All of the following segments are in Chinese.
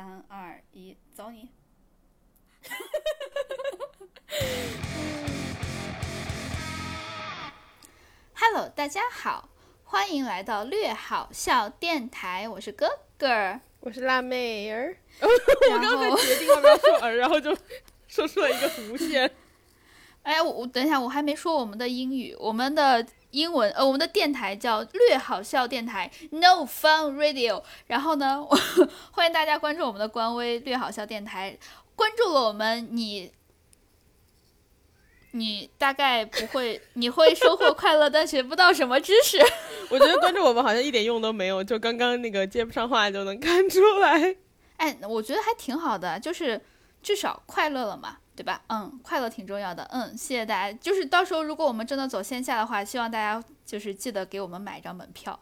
三二一，走你！Hello，大家好，欢迎来到略好笑电台，我是哥哥。我是辣妹儿，我刚才决定要不要说儿，然后就说出了一个弧线。哎，我我等一下，我还没说我们的英语，我们的英文呃，我们的电台叫略好笑电台 No Fun Radio。然后呢，我 欢迎大家关注我们的官微略好笑电台，关注了我们，你你大概不会，你会收获快乐，但学不到什么知识。我觉得关注我们好像一点用都没有，就刚刚那个接不上话就能看出来。哎，我觉得还挺好的，就是至少快乐了嘛。对吧？嗯，快乐挺重要的。嗯，谢谢大家。就是到时候如果我们真的走线下的话，希望大家就是记得给我们买一张门票，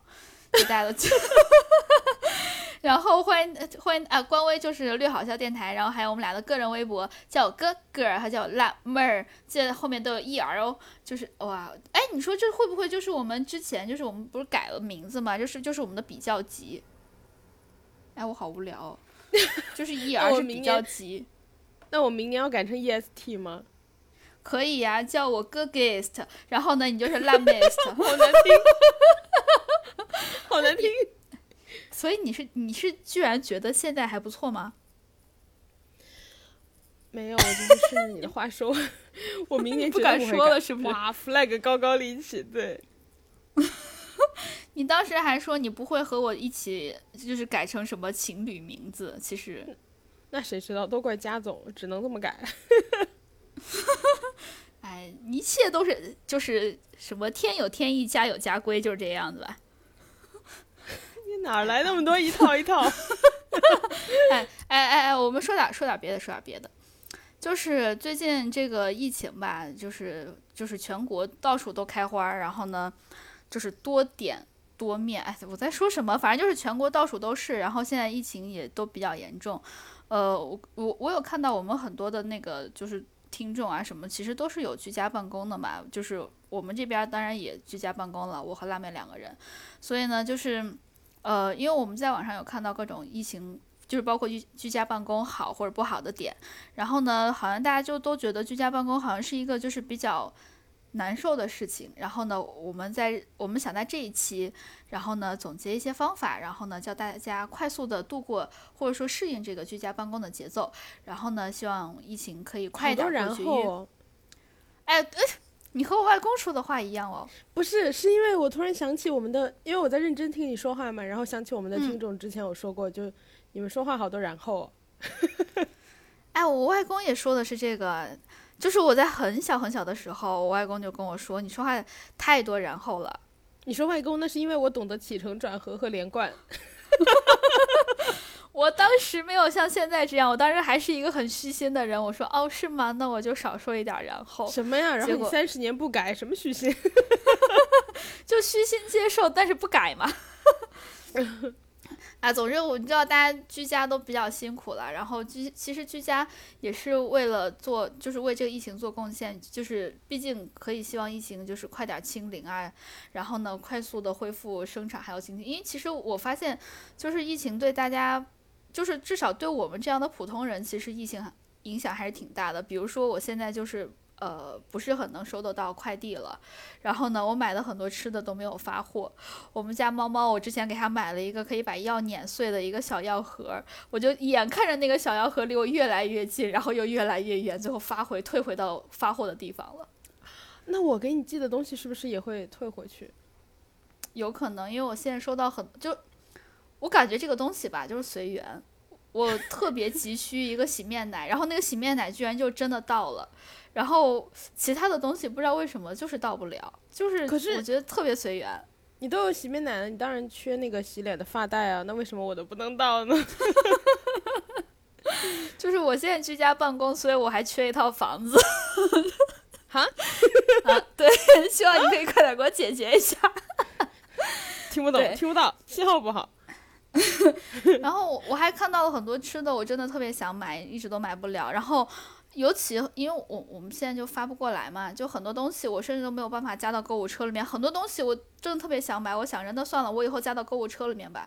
大家都记。然后欢迎欢迎啊，官微就是略好笑电台，然后还有我们俩的个人微博，叫我哥哥，还叫我辣妹儿，记得后面都有 e r 哦。就是哇，哎，你说这会不会就是我们之前就是我们不是改了名字嘛？就是就是我们的比较级。哎，我好无聊、哦，就是 e r 是比较级。那我明年要改成 EST 吗？可以呀、啊，叫我哥 guest，然后呢，你就是辣妹 est，好难听，好难听。所以你是你是居然觉得现在还不错吗？没有，就是顺着你的话说，我明年不敢说了，是不是？哇，flag 高高立起，对。你当时还说你不会和我一起，就是改成什么情侣名字，其实。那谁知道，都怪家总，只能这么改。哎，一切都是就是什么天有天意，家有家规，就是这样子吧。你哪来那么多一套一套？哎哎哎哎，我们说点说点别的，说点别的。就是最近这个疫情吧，就是就是全国到处都开花，然后呢，就是多点。多面，哎，我在说什么？反正就是全国到处都是，然后现在疫情也都比较严重。呃，我我我有看到我们很多的那个就是听众啊什么，其实都是有居家办公的嘛。就是我们这边当然也居家办公了，我和辣妹两个人。所以呢，就是呃，因为我们在网上有看到各种疫情，就是包括居居家办公好或者不好的点。然后呢，好像大家就都觉得居家办公好像是一个就是比较。难受的事情，然后呢，我们在我们想在这一期，然后呢总结一些方法，然后呢教大家快速的度过或者说适应这个居家办公的节奏，然后呢希望疫情可以快点过去。哎，呃，你和我外公说的话一样哦。不是，是因为我突然想起我们的，因为我在认真听你说话嘛，然后想起我们的听众之前有说过，嗯、就你们说话好多然后。哎，我外公也说的是这个。就是我在很小很小的时候，我外公就跟我说：“你说话太多然后了。”你说外公，那是因为我懂得起承转合和连贯。我当时没有像现在这样，我当时还是一个很虚心的人。我说：“哦，是吗？那我就少说一点然后。”什么呀？然后你三十年不改，什么虚心？就虚心接受，但是不改嘛。啊，总之我知道大家居家都比较辛苦了，然后居其实居家也是为了做，就是为这个疫情做贡献，就是毕竟可以希望疫情就是快点清零啊，然后呢快速的恢复生产还有经济，因为其实我发现就是疫情对大家，就是至少对我们这样的普通人，其实疫情影响还是挺大的。比如说我现在就是。呃，不是很能收得到快递了，然后呢，我买的很多吃的都没有发货。我们家猫猫，我之前给它买了一个可以把药碾碎的一个小药盒，我就眼看着那个小药盒离我越来越近，然后又越来越远，最后发回退回到发货的地方了。那我给你寄的东西是不是也会退回去？有可能，因为我现在收到很就，我感觉这个东西吧，就是随缘。我特别急需一个洗面奶，然后那个洗面奶居然就真的到了。然后其他的东西不知道为什么就是到不了，就是可是我觉得特别随缘。你都有洗面奶了，你当然缺那个洗脸的发带啊，那为什么我都不能到呢？就是我现在居家办公，所以我还缺一套房子。哈 啊，对，希望你可以快点给我解决一下。听不懂，听不到，信号不好。然后我还看到了很多吃的，我真的特别想买，一直都买不了。然后。尤其因为我我们现在就发不过来嘛，就很多东西我甚至都没有办法加到购物车里面。很多东西我真的特别想买，我想着那算了，我以后加到购物车里面吧，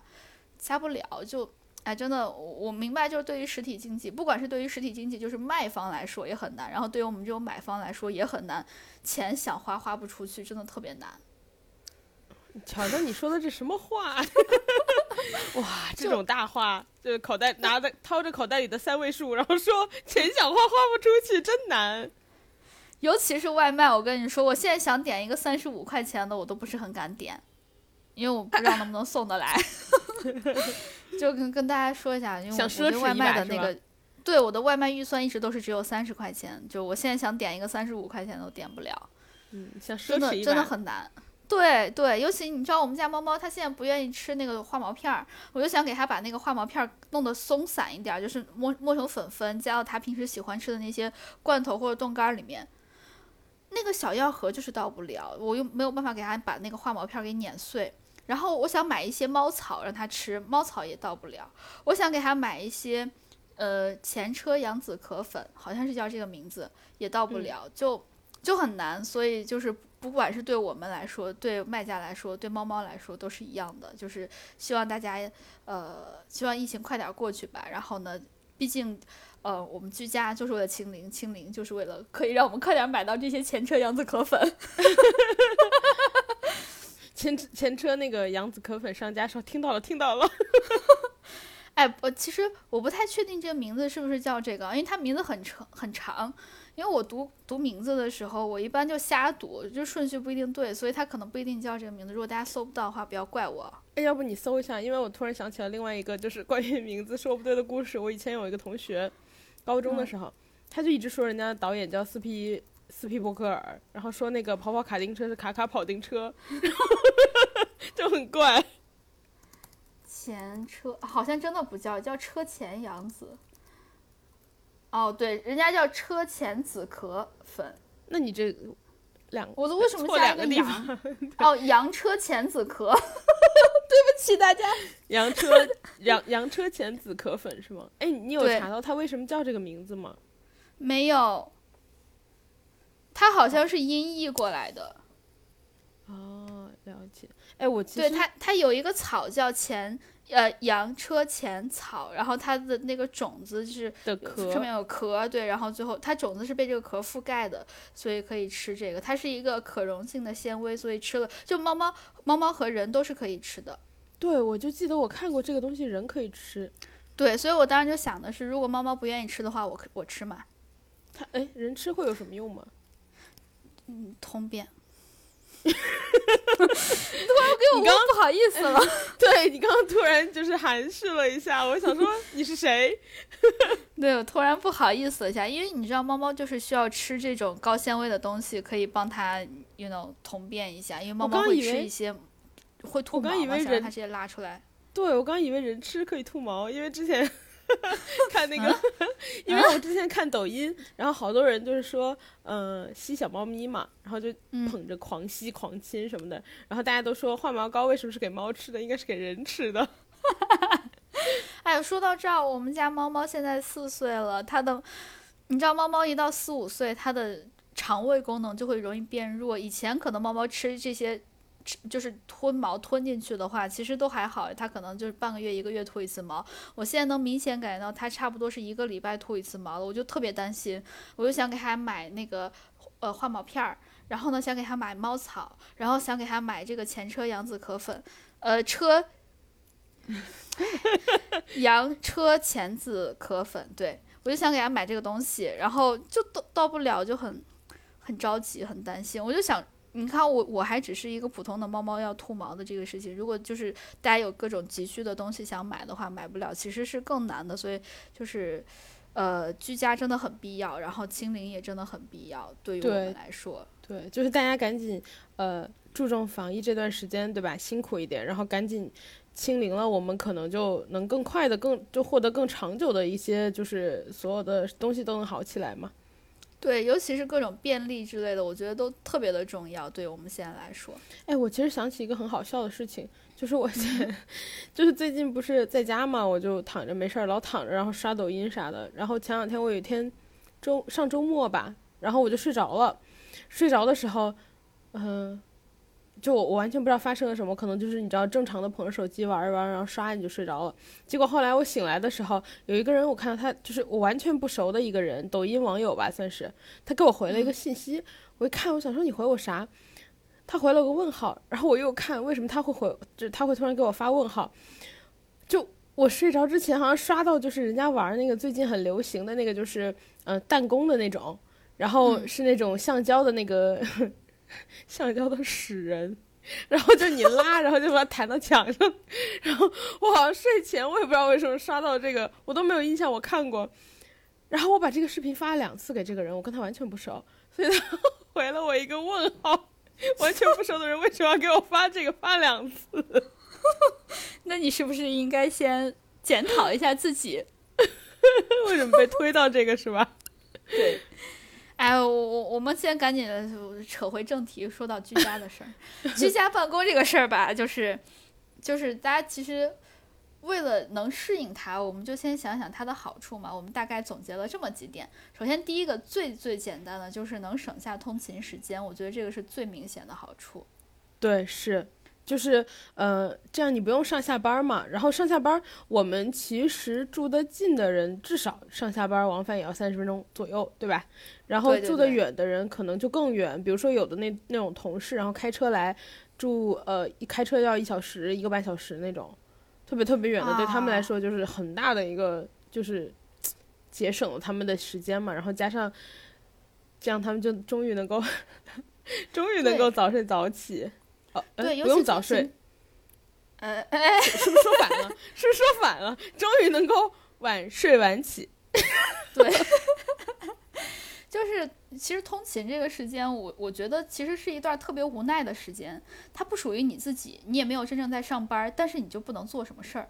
加不了就哎，真的，我我明白，就是对于实体经济，不管是对于实体经济，就是卖方来说也很难，然后对于我们这种买方来说也很难，钱想花花不出去，真的特别难。瞧瞧你说的这什么话？哇，这种大话，就是口袋拿着掏着口袋里的三位数，然后说 钱想花花不出去，真难。尤其是外卖，我跟你说，我现在想点一个三十五块钱的，我都不是很敢点，因为我不知道能不能送得来。就跟跟大家说一下，因为我对外卖的那个，对我的外卖预算一直都是只有三十块钱，就我现在想点一个三十五块钱都点不了。嗯，想奢侈真的真的很难。对对，尤其你知道我们家猫猫它现在不愿意吃那个化毛片儿，我就想给它把那个化毛片儿弄得松散一点，就是磨磨成粉粉，加到它平时喜欢吃的那些罐头或者冻干里面。那个小药盒就是到不了，我又没有办法给它把那个化毛片给碾碎。然后我想买一些猫草让它吃，猫草也到不了。我想给它买一些，呃，前车羊子壳粉，好像是叫这个名字，也到不了，就就很难。所以就是不管是对我们来说，对卖家来说，对猫猫来说都是一样的，就是希望大家，呃，希望疫情快点过去吧。然后呢，毕竟。呃，我们居家就是为了清零，清零就是为了可以让我们快点买到这些前车杨子壳粉。前前车那个杨子壳粉商家说听到了，听到了。哎，我其实我不太确定这个名字是不是叫这个，因为它名字很长很长。因为我读读名字的时候，我一般就瞎读，就顺序不一定对，所以它可能不一定叫这个名字。如果大家搜不到的话，不要怪我。哎，要不你搜一下？因为我突然想起了另外一个就是关于名字说不对的故事。我以前有一个同学。高中的时候，他就一直说人家的导演叫斯皮斯皮伯格尔，然后说那个跑跑卡丁车是卡卡跑丁车，就很怪。前车好像真的不叫，叫车前杨子。哦，对，人家叫车前子壳粉。那你这两个我都为什么加一个洋？哦，洋车前子壳。对不起大家，洋车洋洋车前子壳粉是吗？哎，你有查到它为什么叫这个名字吗？没有，它好像是音译过来的。哦，了解。哎，我对他他有一个草叫前呃羊车前草，然后它的那个种子是的壳上面有壳，对，然后最后它种子是被这个壳覆盖的，所以可以吃这个。它是一个可溶性的纤维，所以吃了就猫猫。猫猫和人都是可以吃的，对，我就记得我看过这个东西，人可以吃，对，所以我当时就想的是，如果猫猫不愿意吃的话，我我吃嘛。它哎，人吃会有什么用吗？嗯，通便。突然给我刚不好意思了，对你刚刚突然就是含蓄了一下，我想说 你是谁？对我突然不好意思了一下，因为你知道猫猫就是需要吃这种高纤维的东西，可以帮它，you know，通便一下，因为猫猫会吃一些会吐毛嘛，想让它直接拉出来。对我刚以为人吃可以吐毛，因为之前。看那个，因为我之前看抖音，然后好多人就是说，嗯，吸小猫咪嘛，然后就捧着狂吸狂亲什么的，然后大家都说换毛膏为什么是给猫吃的，应该是给人吃的。哎，说到这儿，我们家猫猫现在四岁了，它的，你知道猫猫一到四五岁，它的肠胃功能就会容易变弱，以前可能猫猫吃这些。就是吞毛吞进去的话，其实都还好，它可能就是半个月一个月吐一次毛。我现在能明显感觉到它差不多是一个礼拜吐一次毛了，我就特别担心，我就想给它买那个呃化毛片儿，然后呢想给它买猫草，然后想给它买这个前车羊子壳粉，呃车，羊车前子壳粉，对我就想给它买这个东西，然后就到到不了，就很很着急，很担心，我就想。你看我，我还只是一个普通的猫猫要吐毛的这个事情。如果就是大家有各种急需的东西想买的话，买不了，其实是更难的。所以就是，呃，居家真的很必要，然后清零也真的很必要，对于我们来说。对，就是大家赶紧呃注重防疫这段时间，对吧？辛苦一点，然后赶紧清零了，我们可能就能更快的、更就获得更长久的一些，就是所有的东西都能好起来嘛。对，尤其是各种便利之类的，我觉得都特别的重要，对我们现在来说。哎，我其实想起一个很好笑的事情，就是我现，就是最近不是在家嘛，我就躺着没事儿，老躺着，然后刷抖音啥的。然后前两天我有一天周上周末吧，然后我就睡着了，睡着的时候，嗯，就我我完全不知道发生了什么，可能就是你知道正常的捧着手机玩一玩，然后刷你就睡着了。结果后来我醒来的时候，有一个人我看到他就是我完全不熟的一个人，抖音网友吧算是，他给我回了一个信息，我一看我想说你回我啥？他回了个问号，然后我又看为什么他会回，就是他会突然给我发问号，就我睡着之前好像刷到就是人家玩那个最近很流行的那个就是嗯弹弓的那种，然后是那种橡胶的那个。橡胶的死人，然后就你拉，然后就把它弹到墙上，然后我好像睡前我也不知道为什么刷到这个，我都没有印象我看过，然后我把这个视频发了两次给这个人，我跟他完全不熟，所以他 回了我一个问号，完全不熟的人为什么要给我发这个发两次？那你是不是应该先检讨一下自己，为什么被推到这个是吧？对。哎，我我我们先赶紧的扯回正题，说到居家的事儿。居家办公这个事儿吧，就是，就是大家其实为了能适应它，我们就先想想它的好处嘛。我们大概总结了这么几点。首先，第一个最最简单的就是能省下通勤时间，我觉得这个是最明显的好处。对，是。就是，呃，这样你不用上下班嘛。然后上下班，我们其实住得近的人，至少上下班往返也要三十分钟左右，对吧？然后住得远的人可能就更远。比如说有的那那种同事，然后开车来住，呃，一开车要一小时、一个半小时那种，特别特别远的，对他们来说就是很大的一个，就是 节省了他们的时间嘛。然后加上这样，他们就终于能够，终于能够早睡早起。哦，对，不用早睡。呃，哎，是不是说反了？是不是说反了？终于能够晚睡晚起。对，就是其实通勤这个时间，我我觉得其实是一段特别无奈的时间。它不属于你自己，你也没有真正在上班，但是你就不能做什么事儿。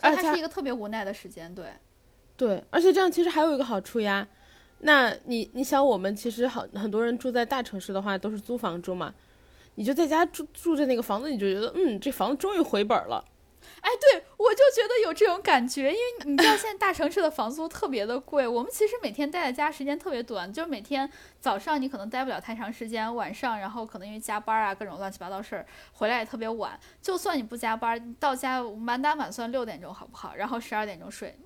而它是一个特别无奈的时间，对。对，而且这样其实还有一个好处呀。那你你想，我们其实好很多人住在大城市的话，都是租房住嘛。你就在家住住着那个房子，你就觉得嗯，这房子终于回本了。哎，对我就觉得有这种感觉，因为你知道现在大城市的房租特别的贵。我们其实每天待在家时间特别短，就是每天早上你可能待不了太长时间，晚上然后可能因为加班啊各种乱七八糟事儿回来也特别晚。就算你不加班，到家满打满算六点钟好不好？然后十二点钟睡，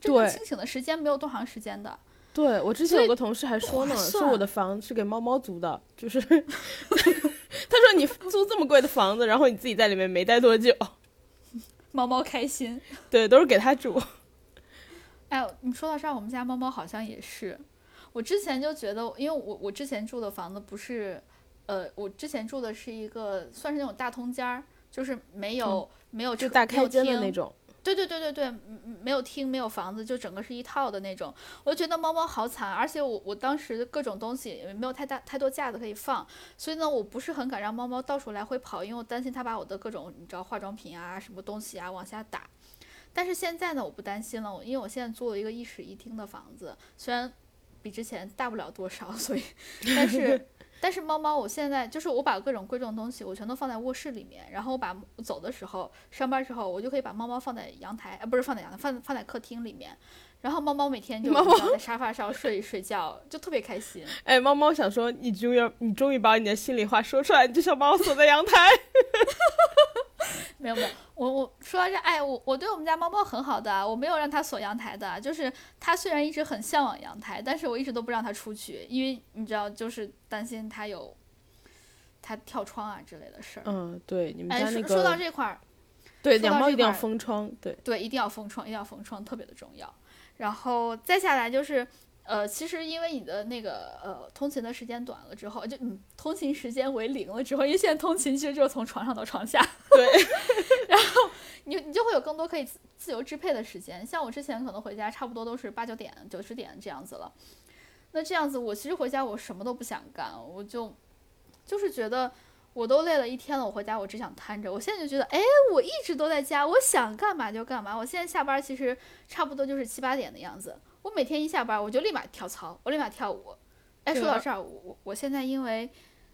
真正清醒的时间没有多长时间的。对我之前有个同事还说呢，说我的房是给猫猫租的，就是 他说你租这么贵的房子，然后你自己在里面没待多久，猫猫开心，对，都是给他住。哎，你说到这儿，我们家猫猫好像也是。我之前就觉得，因为我我之前住的房子不是，呃，我之前住的是一个算是那种大通间儿，就是没有没有就大开间的那种。对对对对对，没有厅，没有房子，就整个是一套的那种。我就觉得猫猫好惨，而且我我当时各种东西也没有太大太多架子可以放，所以呢，我不是很敢让猫猫到处来回跑，因为我担心它把我的各种你知道化妆品啊什么东西啊往下打。但是现在呢，我不担心了，因为我现在租了一个一室一厅的房子，虽然比之前大不了多少，所以但是。但是猫猫，我现在就是我把各种贵重东西我全都放在卧室里面，然后我把走的时候上班时候我就可以把猫猫放在阳台，呃不是放在阳台，放放在客厅里面，然后猫猫每天就在沙发上睡睡觉，就特别开心。哎，猫猫想说你终于你终于把你的心里话说出来，你就想把我锁在阳台。没有没有，我我说到这，哎，我我对我们家猫猫很好的，我没有让它锁阳台的，就是它虽然一直很向往阳台，但是我一直都不让它出去，因为你知道，就是担心它有它跳窗啊之类的事儿。嗯，对，你们家那个。说到这块儿，对，养猫一定要封窗，对对，一定要封窗，一定要封窗，特别的重要。然后再下来就是。呃，其实因为你的那个呃通勤的时间短了之后，就你通勤时间为零了之后，因为现在通勤其实就是从床上到床下，对，然后你你就会有更多可以自自由支配的时间。像我之前可能回家差不多都是八九点、九十点这样子了，那这样子我其实回家我什么都不想干，我就就是觉得我都累了一天了，我回家我只想瘫着。我现在就觉得，哎，我一直都在家，我想干嘛就干嘛。我现在下班其实差不多就是七八点的样子。我每天一下班，我就立马跳操，我立马跳舞。哎，说到这儿，我我我现在因为，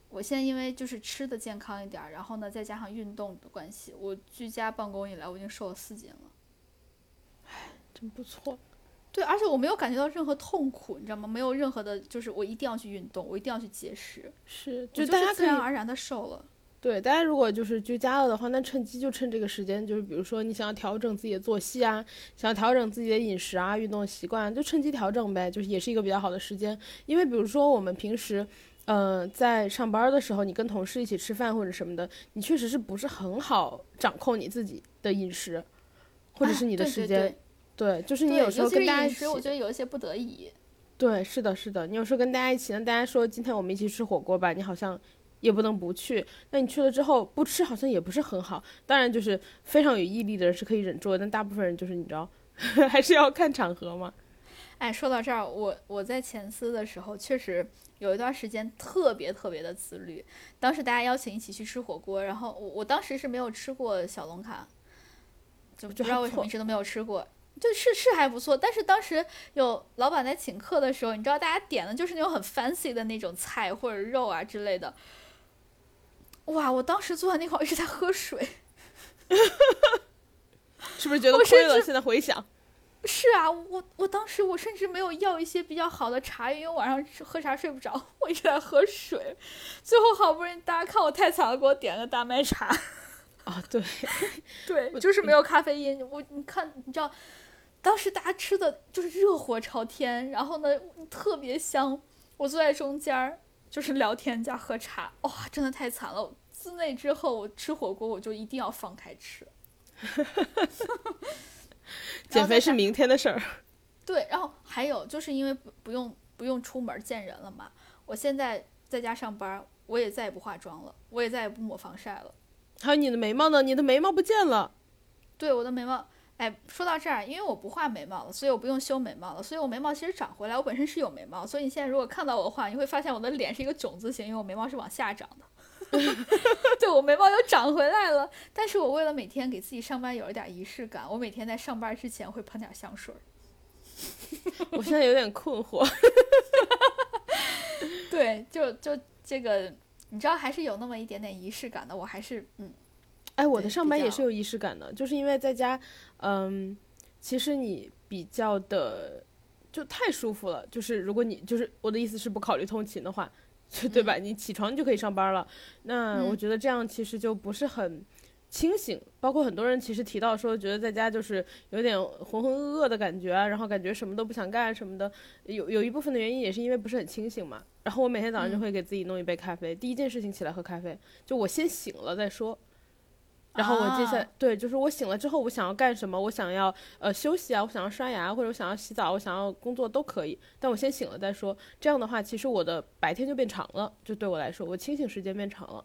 我现在因为就是吃的健康一点，然后呢，再加上运动的关系，我居家办公以来，我已经瘦了四斤了。哎，真不错。对，而且我没有感觉到任何痛苦，你知道吗？没有任何的，就是我一定要去运动，我一定要去节食。是，就大家自然而然的瘦了。对，大家如果就是居家了的话，那趁机就趁这个时间，就是比如说你想要调整自己的作息啊，想要调整自己的饮食啊、运动习惯，就趁机调整呗，就是也是一个比较好的时间。因为比如说我们平时，嗯，在上班的时候，你跟同事一起吃饭或者什么的，你确实是不是很好掌控你自己的饮食，或者是你的时间。对，就是你有时候跟大家一起，我觉得有一些不得已。对，是的，是的，你有时候跟大家一起，那大家说今天我们一起吃火锅吧，你好像。也不能不去，那你去了之后不吃好像也不是很好。当然，就是非常有毅力的人是可以忍住的，但大部分人就是你知道，还是要看场合嘛。哎，说到这儿，我我在前司的时候确实有一段时间特别特别的自律。当时大家邀请一起去吃火锅，然后我我当时是没有吃过小龙坎，就不知道为什么一直都没有吃过。就是是还不错，但是当时有老板在请客的时候，你知道大家点的就是那种很 fancy 的那种菜或者肉啊之类的。哇！我当时坐在那块一直在喝水，是不是觉得亏了？现在回想，是啊，我我当时我甚至没有要一些比较好的茶，因为晚上喝茶睡不着，我一直在喝水。最后好不容易大家看我太惨了，给我点了个大麦茶。啊，对，对，就是没有咖啡因。我你看，你知道，当时大家吃的就是热火朝天，然后呢特别香，我坐在中间儿。就是聊天加喝茶，哇，真的太惨了。自那之后，我吃火锅我就一定要放开吃。减肥是明天的事儿。对，然后还有就是因为不不用不用出门见人了嘛，我现在在家上班，我也再也不化妆了，我也再也不抹防晒了。还有你的眉毛呢？你的眉毛不见了。对，我的眉毛。哎，说到这儿，因为我不画眉毛了，所以我不用修眉毛了，所以我眉毛其实长回来。我本身是有眉毛，所以你现在如果看到我的话，你会发现我的脸是一个囧字形，因为我眉毛是往下长的。对我眉毛又长回来了，但是我为了每天给自己上班有一点仪式感，我每天在上班之前会喷点香水。我现在有点困惑。对，就就这个，你知道，还是有那么一点点仪式感的。我还是嗯。哎，我的上班也是有仪式感的，就是因为在家，嗯，其实你比较的就太舒服了。就是如果你就是我的意思是不考虑通勤的话，就对吧？你起床就可以上班了。那我觉得这样其实就不是很清醒。包括很多人其实提到说，觉得在家就是有点浑浑噩噩的感觉，然后感觉什么都不想干什么的。有有一部分的原因也是因为不是很清醒嘛。然后我每天早上就会给自己弄一杯咖啡，第一件事情起来喝咖啡，就我先醒了再说。然后我接下来对，就是我醒了之后，我想要干什么？我想要呃休息啊，我想要刷牙，或者我想要洗澡，我想要工作都可以。但我先醒了再说。这样的话，其实我的白天就变长了，就对我来说，我清醒时间变长了。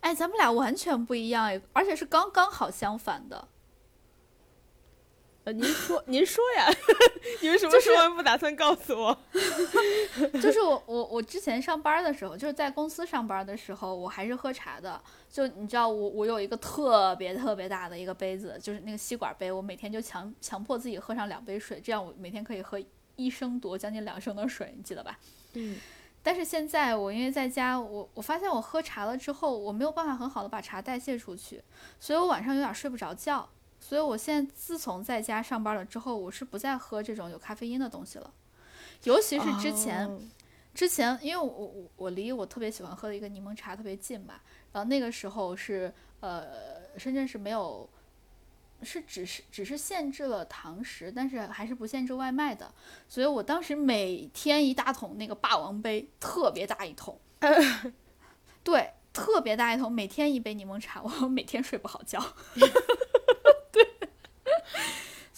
哎，咱们俩完全不一样，而且是刚刚好相反的。呃，您说，您说呀，你为什么说完不打算告诉我？就是我，我，我之前上班的时候，就是在公司上班的时候，我还是喝茶的。就你知道，我我有一个特别特别大的一个杯子，就是那个吸管杯，我每天就强强迫自己喝上两杯水，这样我每天可以喝一升多，将近两升的水，你记得吧？嗯。但是现在我因为在家，我我发现我喝茶了之后，我没有办法很好的把茶代谢出去，所以我晚上有点睡不着觉。所以，我现在自从在家上班了之后，我是不再喝这种有咖啡因的东西了。尤其是之前，之前因为我我我离我特别喜欢喝的一个柠檬茶特别近嘛，然后那个时候是呃深圳是没有，是只是只是限制了堂食，但是还是不限制外卖的。所以我当时每天一大桶那个霸王杯，特别大一桶，对，特别大一桶，每天一杯柠檬茶，我 每天睡不好觉。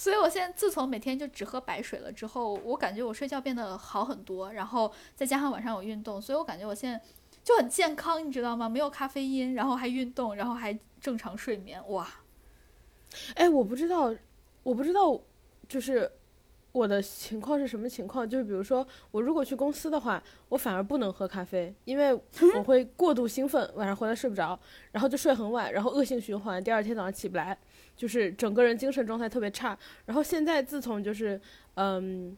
所以，我现在自从每天就只喝白水了之后，我感觉我睡觉变得好很多。然后再加上晚上有运动，所以我感觉我现在就很健康，你知道吗？没有咖啡因，然后还运动，然后还正常睡眠，哇！哎，我不知道，我不知道，就是我的情况是什么情况？就是比如说，我如果去公司的话，我反而不能喝咖啡，因为 我会过度兴奋，晚上回来睡不着，然后就睡很晚，然后恶性循环，第二天早上起不来。就是整个人精神状态特别差，然后现在自从就是，嗯，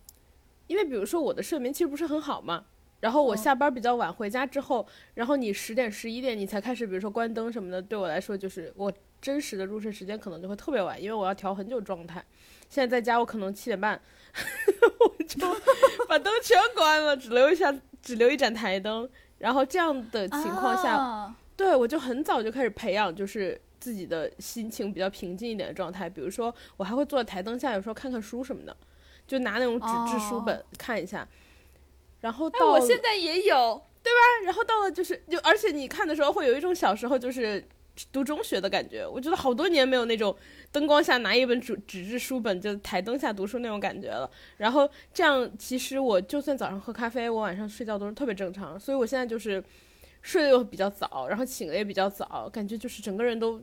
因为比如说我的睡眠其实不是很好嘛，然后我下班比较晚回家之后，然后你十点十一点你才开始，比如说关灯什么的，对我来说就是我真实的入睡时间可能就会特别晚，因为我要调很久状态。现在在家我可能七点半，我就把灯全关了，只留一下只留一盏台灯，然后这样的情况下。对我就很早就开始培养，就是自己的心情比较平静一点的状态。比如说，我还会坐在台灯下，有时候看看书什么的，就拿那种纸质书本看一下。然后到我现在也有，对吧？然后到了就是就，而且你看的时候会有一种小时候就是读中学的感觉。我觉得好多年没有那种灯光下拿一本纸纸质书本就台灯下读书那种感觉了。然后这样，其实我就算早上喝咖啡，我晚上睡觉都是特别正常。所以我现在就是睡得又比较早，然后醒的也比较早，感觉就是整个人都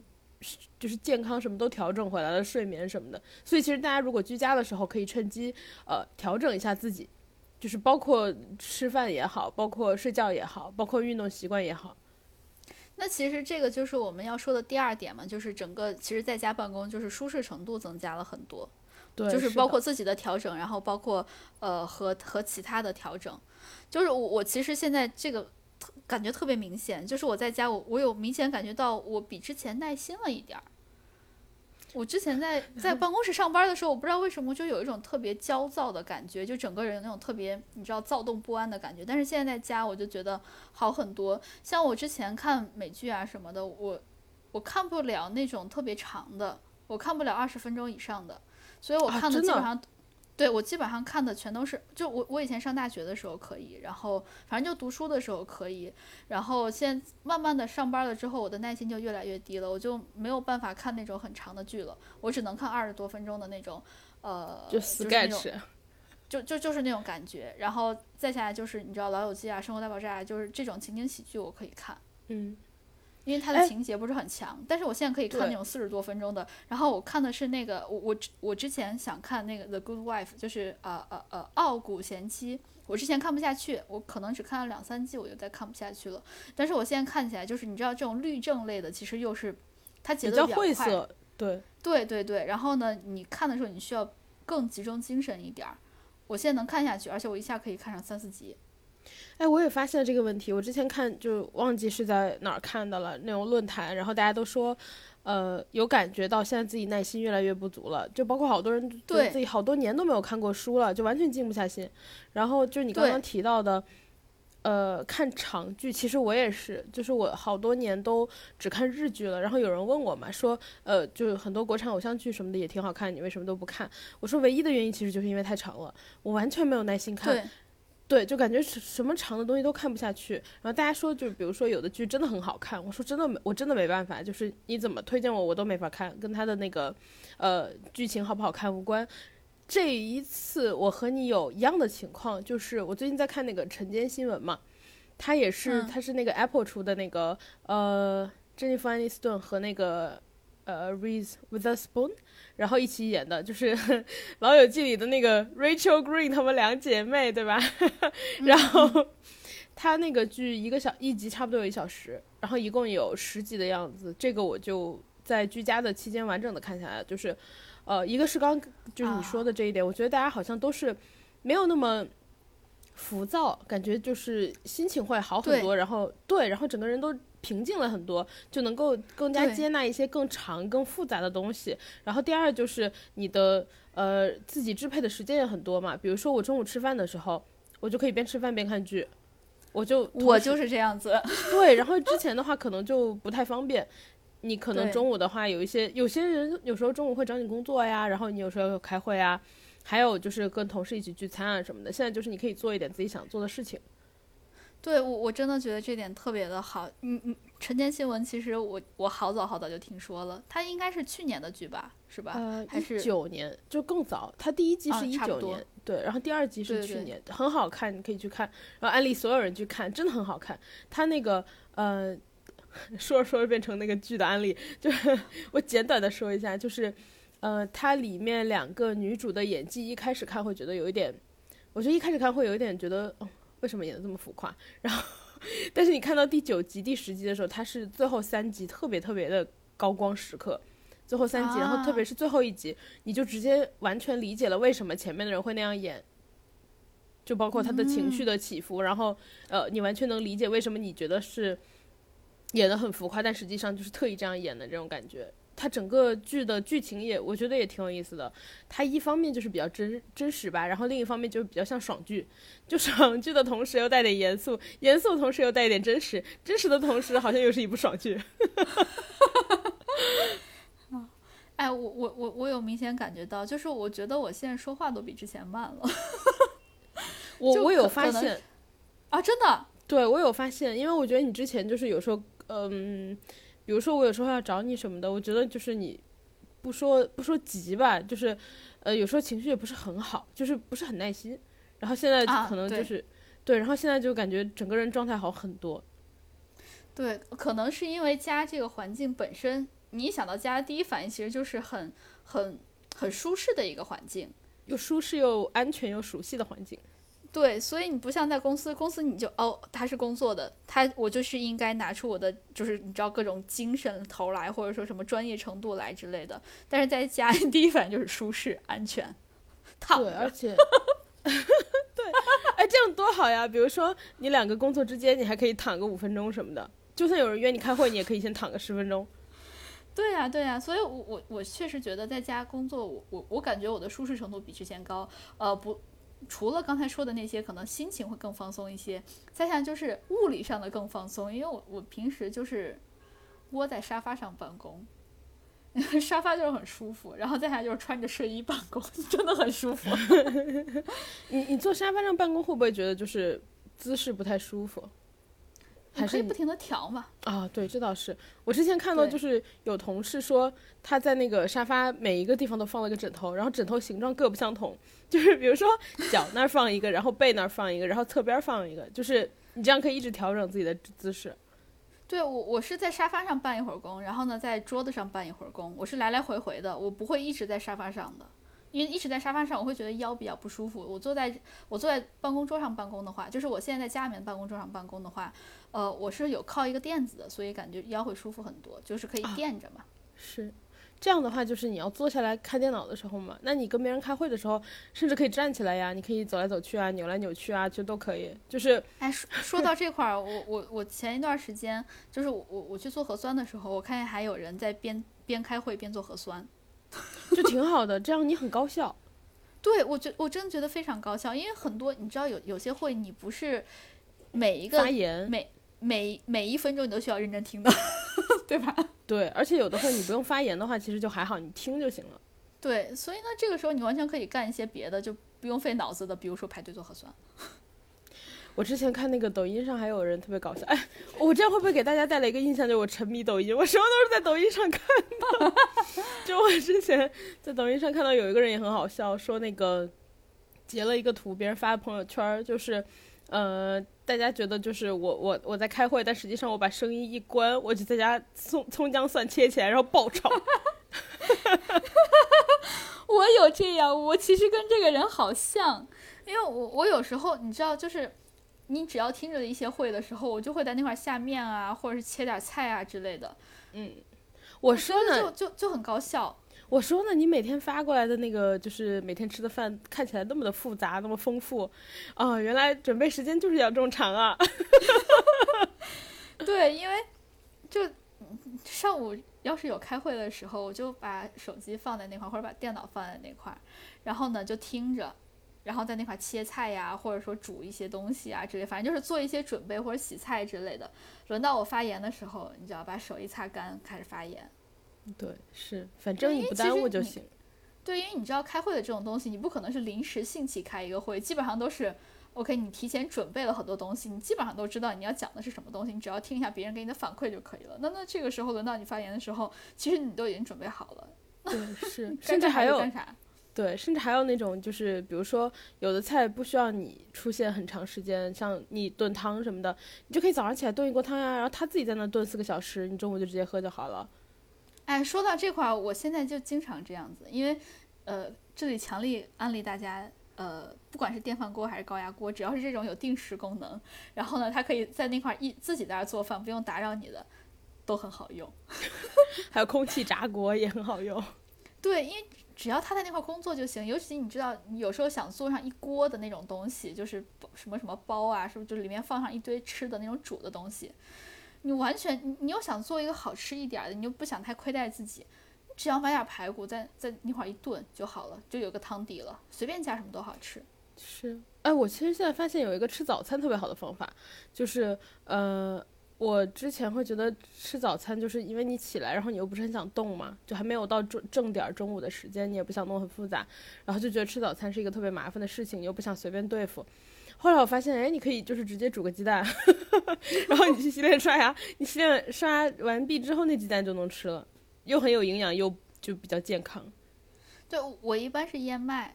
就是健康什么都调整回来了，睡眠什么的。所以其实大家如果居家的时候，可以趁机呃调整一下自己。就是包括吃饭也好，包括睡觉也好，包括运动习惯也好。那其实这个就是我们要说的第二点嘛，就是整个其实在家办公就是舒适程度增加了很多，对，就是包括自己的调整，然后包括呃和和其他的调整。就是我我其实现在这个感觉特别明显，就是我在家我我有明显感觉到我比之前耐心了一点儿。我之前在在办公室上班的时候，我不知道为什么就有一种特别焦躁的感觉，就整个人那种特别你知道躁动不安的感觉。但是现在在家，我就觉得好很多。像我之前看美剧啊什么的，我我看不了那种特别长的，我看不了二十分钟以上的，所以我看的基本上。对我基本上看的全都是，就我我以前上大学的时候可以，然后反正就读书的时候可以，然后现在慢慢的上班了之后，我的耐心就越来越低了，我就没有办法看那种很长的剧了，我只能看二十多分钟的那种，呃，就 sketch，就就就是那种感觉，然后再下来就是你知道《老友记》啊，《生活大爆炸》，啊就是这种情景喜剧我可以看，嗯。因为它的情节不是很强，但是我现在可以看那种四十多分钟的。然后我看的是那个，我我我之前想看那个《The Good Wife》，就是呃呃呃《傲骨贤妻》，我之前看不下去，我可能只看了两三季，我就再看不下去了。但是我现在看起来，就是你知道这种律政类的，其实又是它节奏比较晦涩，对对对对。然后呢，你看的时候你需要更集中精神一点儿。我现在能看下去，而且我一下可以看上三四集。哎，我也发现了这个问题。我之前看就忘记是在哪儿看的了，那种论坛，然后大家都说，呃，有感觉到现在自己耐心越来越不足了。就包括好多人对自己好多年都没有看过书了，就完全静不下心。然后就你刚刚提到的，呃，看长剧，其实我也是，就是我好多年都只看日剧了。然后有人问我嘛，说，呃，就是很多国产偶像剧什么的也挺好看，你为什么都不看？我说唯一的原因其实就是因为太长了，我完全没有耐心看。对，就感觉什什么长的东西都看不下去。然后大家说，就比如说有的剧真的很好看，我说真的没，我真的没办法，就是你怎么推荐我，我都没法看，跟他的那个，呃，剧情好不好看无关。这一次我和你有一样的情况，就是我最近在看那个晨间新闻嘛，他也是，他是那个 Apple 出的那个，呃，珍妮弗安妮斯顿和那个，呃，Reese Witherspoon。然后一起演的就是 《老友记》里的那个 Rachel Green，她们两姐妹，对吧？然后她那个剧一个小一集差不多有一小时，然后一共有十集的样子。这个我就在居家的期间完整的看下来，就是，呃，一个是刚就是你说的这一点，我觉得大家好像都是没有那么浮躁，感觉就是心情会好很多，然后对，然后整个人都。平静了很多，就能够更加接纳一些更长、更复杂的东西。然后第二就是你的呃自己支配的时间也很多嘛。比如说我中午吃饭的时候，我就可以边吃饭边看剧，我就我就是这样子。对，然后之前的话可能就不太方便。你可能中午的话有一些有些人有时候中午会找你工作呀，然后你有时候要开会啊，还有就是跟同事一起聚餐啊什么的。现在就是你可以做一点自己想做的事情。对我我真的觉得这点特别的好。嗯嗯，晨间新闻其实我我好早好早就听说了，它应该是去年的剧吧，是吧？呃，还是九年，就更早。它第一季是一九年，对，然后第二季是去年，很好看，你可以去看。然后安利所有人去看，真的很好看。它那个呃，说着说着变成那个剧的安利，就是我简短的说一下，就是呃，它里面两个女主的演技，一开始看会觉得有一点，我觉得一开始看会有一点觉得。为什么演的这么浮夸？然后，但是你看到第九集、第十集的时候，它是最后三集特别特别的高光时刻。最后三集，然后特别是最后一集，你就直接完全理解了为什么前面的人会那样演，就包括他的情绪的起伏。然后，呃，你完全能理解为什么你觉得是演的很浮夸，但实际上就是特意这样演的这种感觉。它整个剧的剧情也我觉得也挺有意思的。它一方面就是比较真真实吧，然后另一方面就是比较像爽剧，就爽剧的同时又带点严肃，严肃的同时又带一点真实，真实的同时好像又是一部爽剧。哎，我我我我有明显感觉到，就是我觉得我现在说话都比之前慢了。我我有发现啊，真的，对我有发现，因为我觉得你之前就是有时候，嗯，比如说我有时候要找你什么的，我觉得就是你不说不说急吧，就是呃有时候情绪也不是很好，就是不是很耐心。然后现在可能就是对，然后现在就感觉整个人状态好很多。对，可能是因为家这个环境本身。你一想到家，第一反应其实就是很、很、很舒适的一个环境，又舒适又安全又熟悉的环境。对，所以你不像在公司，公司你就哦，他是工作的，他我就是应该拿出我的，就是你知道各种精神头来，或者说什么专业程度来之类的。但是在家，第一反应就是舒适、安全，躺。对，而且，对，哎，这样多好呀！比如说你两个工作之间，你还可以躺个五分钟什么的，就算有人约你开会，你也可以先躺个十分钟。对呀，对呀，所以，我我我确实觉得在家工作，我我我感觉我的舒适程度比之前高。呃，不，除了刚才说的那些，可能心情会更放松一些。再下就是物理上的更放松，因为我我平时就是窝在沙发上办公，沙发就是很舒服。然后再下就是穿着睡衣办公，真的很舒服。你你坐沙发上办公会不会觉得就是姿势不太舒服？还可以不停的调嘛？啊，对，这倒是。我之前看到就是有同事说他在那个沙发每一个地方都放了个枕头，然后枕头形状各不相同，就是比如说脚那儿放一个，然后背那儿放一个，然后侧边放一个，就是你这样可以一直调整自己的姿势。对我，我是在沙发上办一会儿工，然后呢在桌子上办一会儿工，我是来来回回的，我不会一直在沙发上的。因为一直在沙发上，我会觉得腰比较不舒服。我坐在我坐在办公桌上办公的话，就是我现在在家里面办公桌上办公的话，呃，我是有靠一个垫子的，所以感觉腰会舒服很多，就是可以垫着嘛。是，这样的话就是你要坐下来看电脑的时候嘛，那你跟别人开会的时候，甚至可以站起来呀，你可以走来走去啊，扭来扭去啊，就都可以。就是，哎，说说到这块儿，我我我前一段时间就是我我去做核酸的时候，我看见还有人在边边开会边做核酸。就挺好的，这样你很高效。对我觉我真的觉得非常高效，因为很多你知道有有些会你不是每一个发言每每每一分钟你都需要认真听的，对吧？对，而且有的会你不用发言的话，其实就还好，你听就行了。对，所以呢，这个时候你完全可以干一些别的，就不用费脑子的，比如说排队做核酸。我之前看那个抖音上还有人特别搞笑，哎，我这样会不会给大家带来一个印象，就是我沉迷抖音，我什么都是在抖音上看的。就我之前在抖音上看到有一个人也很好笑，说那个截了一个图，别人发朋友圈，就是，呃，大家觉得就是我我我在开会，但实际上我把声音一关，我就在家葱葱姜蒜切起来，然后爆炒。我有这样，我其实跟这个人好像，因为我我有时候你知道就是。你只要听着一些会的时候，我就会在那块下面啊，或者是切点菜啊之类的。嗯，我说呢，就就就很高效。我说呢，你每天发过来的那个，就是每天吃的饭，看起来那么的复杂，那么丰富，啊，原来准备时间就是要这么长啊。对，因为就上午要是有开会的时候，我就把手机放在那块，或者把电脑放在那块，然后呢就听着。然后在那块切菜呀，或者说煮一些东西啊之类，反正就是做一些准备或者洗菜之类的。轮到我发言的时候，你只要把手一擦干，开始发言。对，是，反正你不耽误就行。对，因为你知道开会的这种东西，你不可能是临时兴起开一个会，基本上都是 OK，你提前准备了很多东西，你基本上都知道你要讲的是什么东西，你只要听一下别人给你的反馈就可以了。那那这个时候轮到你发言的时候，其实你都已经准备好了。对，是，甚至还有干啥？对，甚至还有那种，就是比如说，有的菜不需要你出现很长时间，像你炖汤什么的，你就可以早上起来炖一锅汤呀，然后他自己在那炖四个小时，你中午就直接喝就好了。哎，说到这块儿，我现在就经常这样子，因为，呃，这里强力安利大家，呃，不管是电饭锅还是高压锅，只要是这种有定时功能，然后呢，它可以在那块儿一自己在那做饭，不用打扰你的，都很好用。还有空气炸锅也很好用。对，因为。只要他在那块工作就行，尤其你知道，有时候想做上一锅的那种东西，就是什么什么包啊，是不是就里面放上一堆吃的那种煮的东西？你完全，你又想做一个好吃一点的，你又不想太亏待自己，你只要买点排骨，在在那块一炖就好了，就有个汤底了，随便加什么都好吃。是，哎，我其实现在发现有一个吃早餐特别好的方法，就是呃，我之前会觉得吃早餐就是因为你起来，然后你又不是很想动嘛，就还没有到正正点中午的时间，你也不想弄很复杂，然后就觉得吃早餐是一个特别麻烦的事情，你又不想随便对付。后来我发现，哎，你可以就是直接煮个鸡蛋，然后你去洗脸刷牙，你洗脸刷完毕之后，那鸡蛋就能吃了，又很有营养，又就比较健康。对，我一般是燕麦。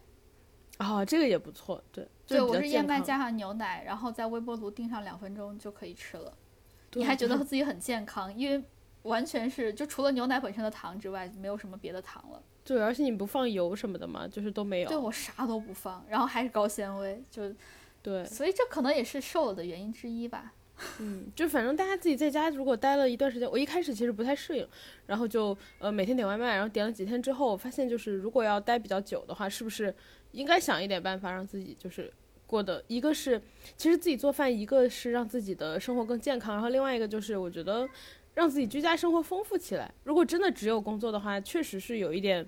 啊，这个也不错，对。对，我是燕麦加上牛奶，然后在微波炉叮上两分钟就可以吃了。你还觉得自己很健康，因为完全是就除了牛奶本身的糖之外，没有什么别的糖了。对，而且你不放油什么的嘛，就是都没有。对我啥都不放，然后还是高纤维，就。对，所以这可能也是瘦了的原因之一吧。嗯，就反正大家自己在家如果待了一段时间，我一开始其实不太适应，然后就呃每天点外卖，然后点了几天之后，发现就是如果要待比较久的话，是不是应该想一点办法让自己就是过的，一个是其实自己做饭，一个是让自己的生活更健康，然后另外一个就是我觉得让自己居家生活丰富起来。如果真的只有工作的话，确实是有一点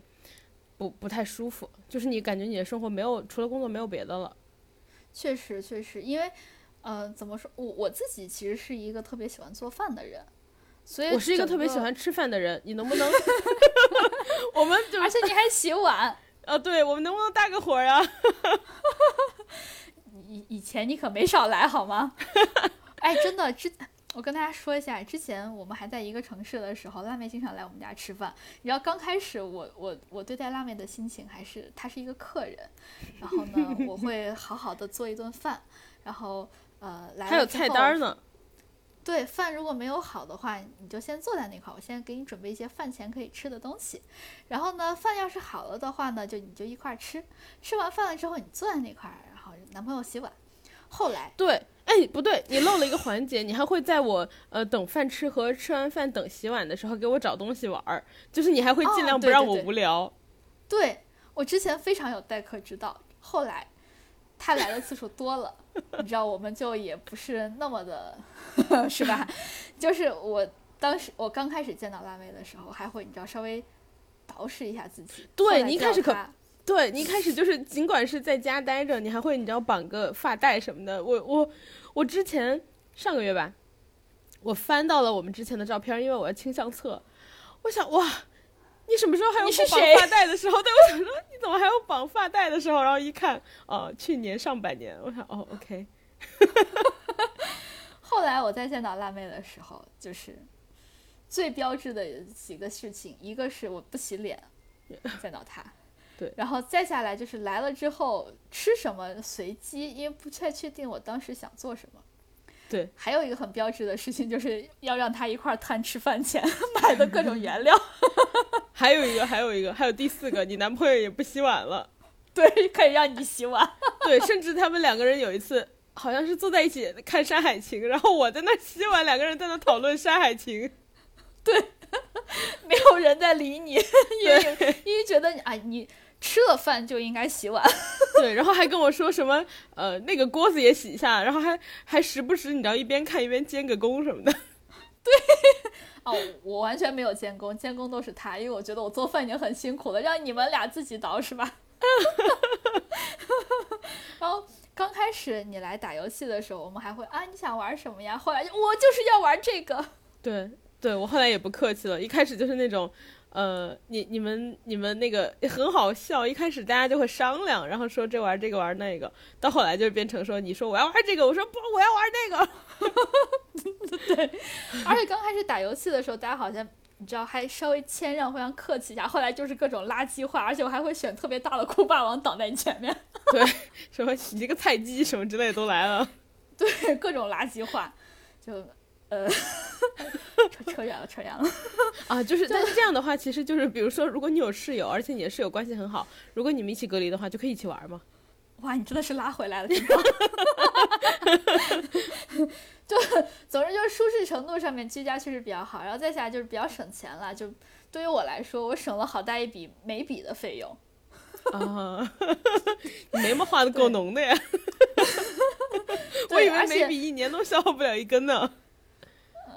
不不太舒服，就是你感觉你的生活没有除了工作没有别的了。确实，确实，因为，呃，怎么说，我我自己其实是一个特别喜欢做饭的人，所以我是一个特别喜欢吃饭的人。你能不能？我们而且你还洗碗啊？对，我们能不能搭个伙呀？以以前你可没少来好吗？哎，真的之。我跟大家说一下，之前我们还在一个城市的时候，辣妹经常来我们家吃饭。你知道刚开始我我我对待辣妹的心情还是她是一个客人，然后呢，我会好好的做一顿饭，然后呃来还有菜单呢。对，饭如果没有好的话，你就先坐在那块儿，我先给你准备一些饭前可以吃的东西。然后呢，饭要是好了的话呢，就你就一块儿吃。吃完饭了之后，你坐在那块儿，男朋友洗碗。后来对。哎，不对，你漏了一个环节，你还会在我呃等饭吃和吃完饭等洗碗的时候给我找东西玩儿，就是你还会尽量不让我无聊。对我之前非常有待客之道，后来他来的次数多了，你知道我们就也不是那么的，是吧？就是我当时我刚开始见到辣妹的时候，还会你知道稍微捯饬一下自己。对你一开始可。对你一开始就是，尽管是在家待着，你还会你知道绑个发带什么的。我我我之前上个月吧，我翻到了我们之前的照片，因为我要清相册。我想哇，你什么时候还有绑发带的时候？对，我想说你怎么还有绑发带的时候？然后一看，哦，去年上半年。我想哦，OK。后来我再见到辣妹的时候，就是最标志的几个事情，一个是我不洗脸见到她。对，然后再下来就是来了之后吃什么随机，因为不太确定我当时想做什么。对，还有一个很标志的事情就是要让他一块儿贪吃饭钱 买的各种原料。还有一个，还有一个，还有第四个，你男朋友也不洗碗了。对，可以让你洗碗。对，甚至他们两个人有一次好像是坐在一起看《山海情》，然后我在那洗碗，两个人在那讨论《山海情》。对，没有人在理你，因为因为觉得啊你。吃了饭就应该洗碗，对，然后还跟我说什么，呃，那个锅子也洗一下，然后还还时不时你知道一边看一边监个工什么的，对，哦，我完全没有监工，监工都是他，因为我觉得我做饭已经很辛苦了，让你们俩自己倒是吧？然后刚开始你来打游戏的时候，我们还会啊你想玩什么呀？后来我就是要玩这个，对，对我后来也不客气了，一开始就是那种。呃，你你们你们那个很好笑，一开始大家就会商量，然后说这玩这个玩那个，到后来就变成说你说我要玩这个，我说不我要玩那个，对，而且刚开始打游戏的时候，大家好像你知道还稍微谦让，互相客气一下，后来就是各种垃圾话，而且我还会选特别大的酷霸王挡在你前面，对，什么你这个菜鸡什么之类的都来了，对，各种垃圾话，就。呃，扯 扯远了，扯远了 啊！就是，但是这样的话，其实就是，比如说，如果你有室友，而且你的室友关系很好，如果你们一起隔离的话，就可以一起玩嘛。哇，你真的是拉回来了，就总之就是舒适程度上面居家确实比较好，然后再下来就是比较省钱了。就对于我来说，我省了好大一笔眉笔的费用。啊，眉毛画的够浓的呀！我以为眉笔一年都消耗不了一根呢。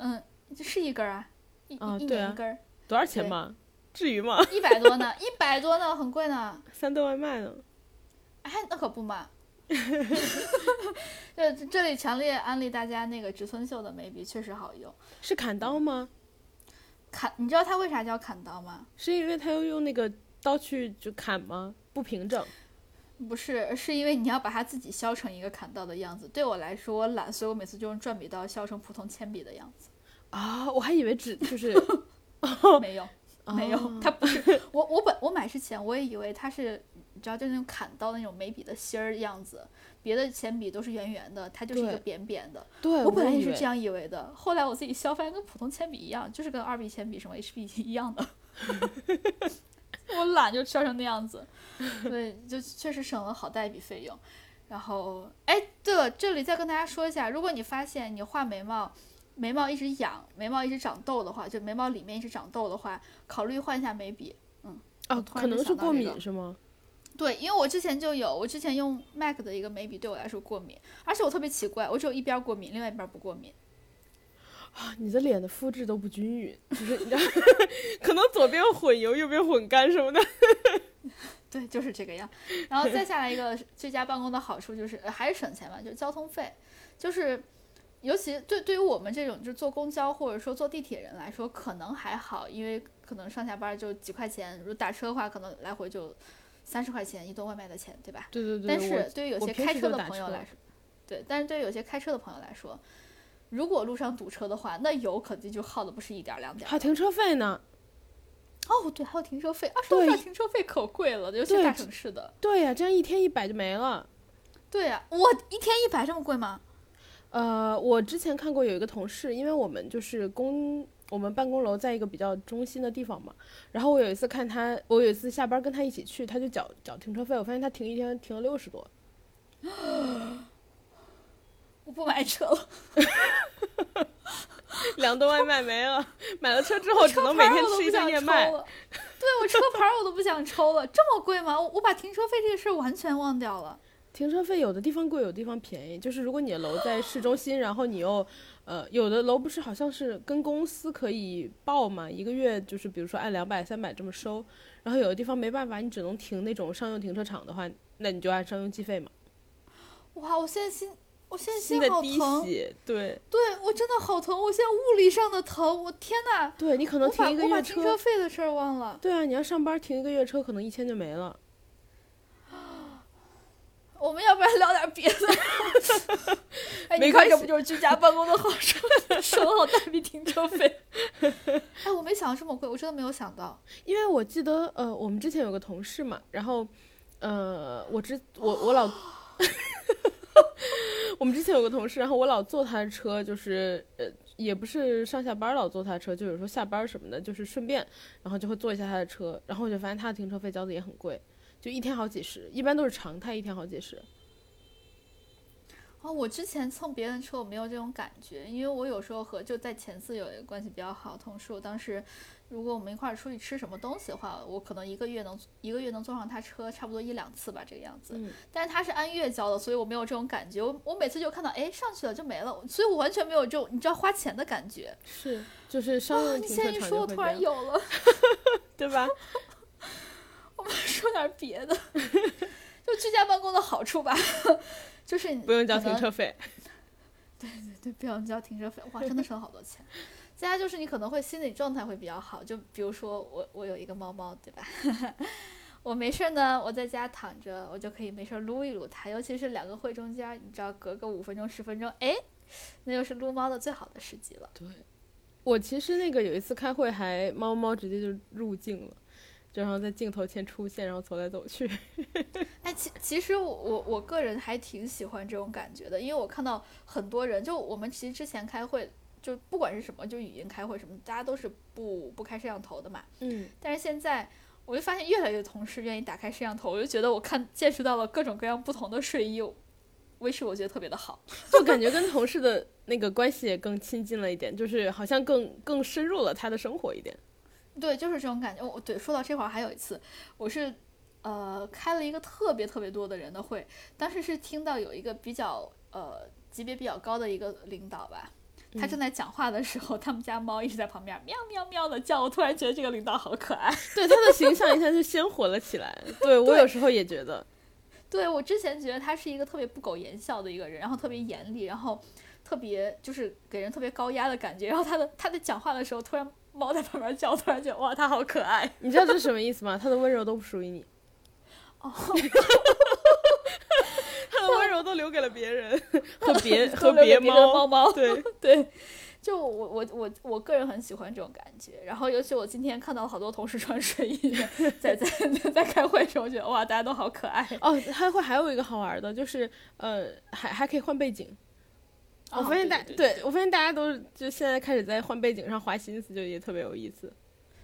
嗯，这是一根儿啊，一一年一根儿，多少钱嘛？至于吗？一百多呢，一百多呢，很贵呢。三顿外卖呢？哎，那可不嘛。这这里强烈安利大家那个植村秀的眉笔，确实好用。是砍刀吗？砍，你知道它为啥叫砍刀吗？是因为它要用那个刀去就砍吗？不平整。不是，是因为你要把它自己削成一个砍刀的样子。对我来说，我懒，所以我每次就用转笔刀削成普通铅笔的样子。啊，我还以为只就是 没有没有，它不是 我我本我买之前我也以为它是你知道就那种砍刀那种眉笔的芯儿样子，别的铅笔都是圆圆的，它就是一个扁扁的。对，我本来也是这样以为的，后来我自己削发现跟普通铅笔一样，就是跟二 B 铅笔什么 HB 一样的。我懒就削成那样子，对，就确实省了好大一笔费用。然后，哎，对了，这里再跟大家说一下，如果你发现你画眉毛，眉毛一直痒，眉毛一直长痘的话，就眉毛里面一直长痘的话，考虑换一下眉笔。嗯，哦，可能是过敏是吗？对，因为我之前就有，我之前用 MAC 的一个眉笔对我来说过敏，而且我特别奇怪，我只有一边过敏，另外一边不过敏。啊，你的脸的肤质都不均匀，就是你知道，可能左边混油，右边混干什么的。对，就是这个样。然后再下来一个最佳办公的好处就是，还是省钱嘛，就是交通费。就是，尤其对对于我们这种就是坐公交或者说坐地铁人来说，可能还好，因为可能上下班就几块钱。如果打车的话，可能来回就三十块钱一顿外卖的钱，对吧？对对对。但是对于有些开车的朋友来说，对，但是对于有些开车的朋友来说。如果路上堵车的话，那油肯定就耗的不是一点两点。还有停车费呢？哦，对，还有停车费，二十块停车费可贵了，尤其大城市的。对呀，这样一天一百就没了。对呀，我一天一百这么贵吗？呃，我之前看过有一个同事，因为我们就是公，我们办公楼在一个比较中心的地方嘛。然后我有一次看他，我有一次下班跟他一起去，他就缴缴停车费，我发现他停一天停了六十多。我不买车了，两顿外卖没了。买了车之后，只能每天吃一顿燕麦。对我车牌我都不想抽了，这么贵吗？我我把停车费这个事儿完全忘掉了。停车费有的地方贵，有的地方便宜。就是如果你的楼在市中心，然后你又，呃，有的楼不是好像是跟公司可以报嘛，一个月就是比如说按两百、三百这么收。然后有的地方没办法，你只能停那种商用停车场的话，那你就按商用计费嘛。哇，我现在心。我现在心好疼，对，对我真的好疼，我现在物理上的疼，我天呐！对你可能停一个月车，我把停车费的事儿忘了。对啊，你要上班停一个月车，可能一千就没了。我们要不然聊点别的？哎，你看这不就是居家办公的好处，省了好大笔停车费。哎，我没想到这么贵，我真的没有想到。因为我记得，呃，我们之前有个同事嘛，然后，呃，我之我我老。我们之前有个同事，然后我老坐他的车，就是呃，也不是上下班老坐他的车，就有时候下班什么的，就是顺便，然后就会坐一下他的车，然后我就发现他的停车费交的也很贵，就一天好几十，一般都是常态，一天好几十。哦，我之前蹭别人车我没有这种感觉，因为我有时候和就在前次有一个关系比较好的同事，我当时。如果我们一块儿出去吃什么东西的话，我可能一个月能一个月能坐上他车差不多一两次吧，这个样子。嗯。但是他是按月交的，所以我没有这种感觉。我我每次就看到，哎，上去了就没了，所以我完全没有这种你知道花钱的感觉。是，就是商用停车场你现在一说，我突然有了 对吧？说点别的，就居家办公的好处吧，就是不用交停车费。对对对，不用交停车费，哇，真的省好多钱。再来就是你可能会心理状态会比较好，就比如说我我有一个猫猫，对吧？我没事呢，我在家躺着，我就可以没事撸一撸它，尤其是两个会中间，你知道隔个五分钟十分钟，哎，那就是撸猫的最好的时机了。对，我其实那个有一次开会，还猫猫直接就入境了，就然后在镜头前出现，然后走来走去。哎，其其实我我个人还挺喜欢这种感觉的，因为我看到很多人，就我们其实之前开会。就不管是什么，就语音开会什么，大家都是不不开摄像头的嘛。嗯。但是现在，我就发现越来越同事愿意打开摄像头，我就觉得我看见识到了各种各样不同的睡衣，微视我觉得特别的好，就感觉跟同事的那个关系也更亲近了一点，就是好像更更深入了他的生活一点。对，就是这种感觉。哦，对，说到这块儿还有一次，我是呃开了一个特别特别多的人的会，当时是听到有一个比较呃级别比较高的一个领导吧。他正在讲话的时候，他们家猫一直在旁边喵喵喵的叫。我突然觉得这个领导好可爱，对他的形象一下就鲜活了起来。对我有时候也觉得，对我之前觉得他是一个特别不苟言笑的一个人，然后特别严厉，然后特别就是给人特别高压的感觉。然后他的他在讲话的时候，突然猫在旁边叫，突然觉得哇，它好可爱。你知道这是什么意思吗？它的温柔都不属于你。哦。它的温柔都留给了别人 和别和别猫猫猫，对对，就我我我我个人很喜欢这种感觉。然后尤其我今天看到好多同事穿睡衣在在在开会的时候，觉得哇，大家都好可爱哦。开会还有一个好玩的，就是呃，还还可以换背景。我发现大对我发现大家都就现在开始在换背景上花心思，就也特别有意思。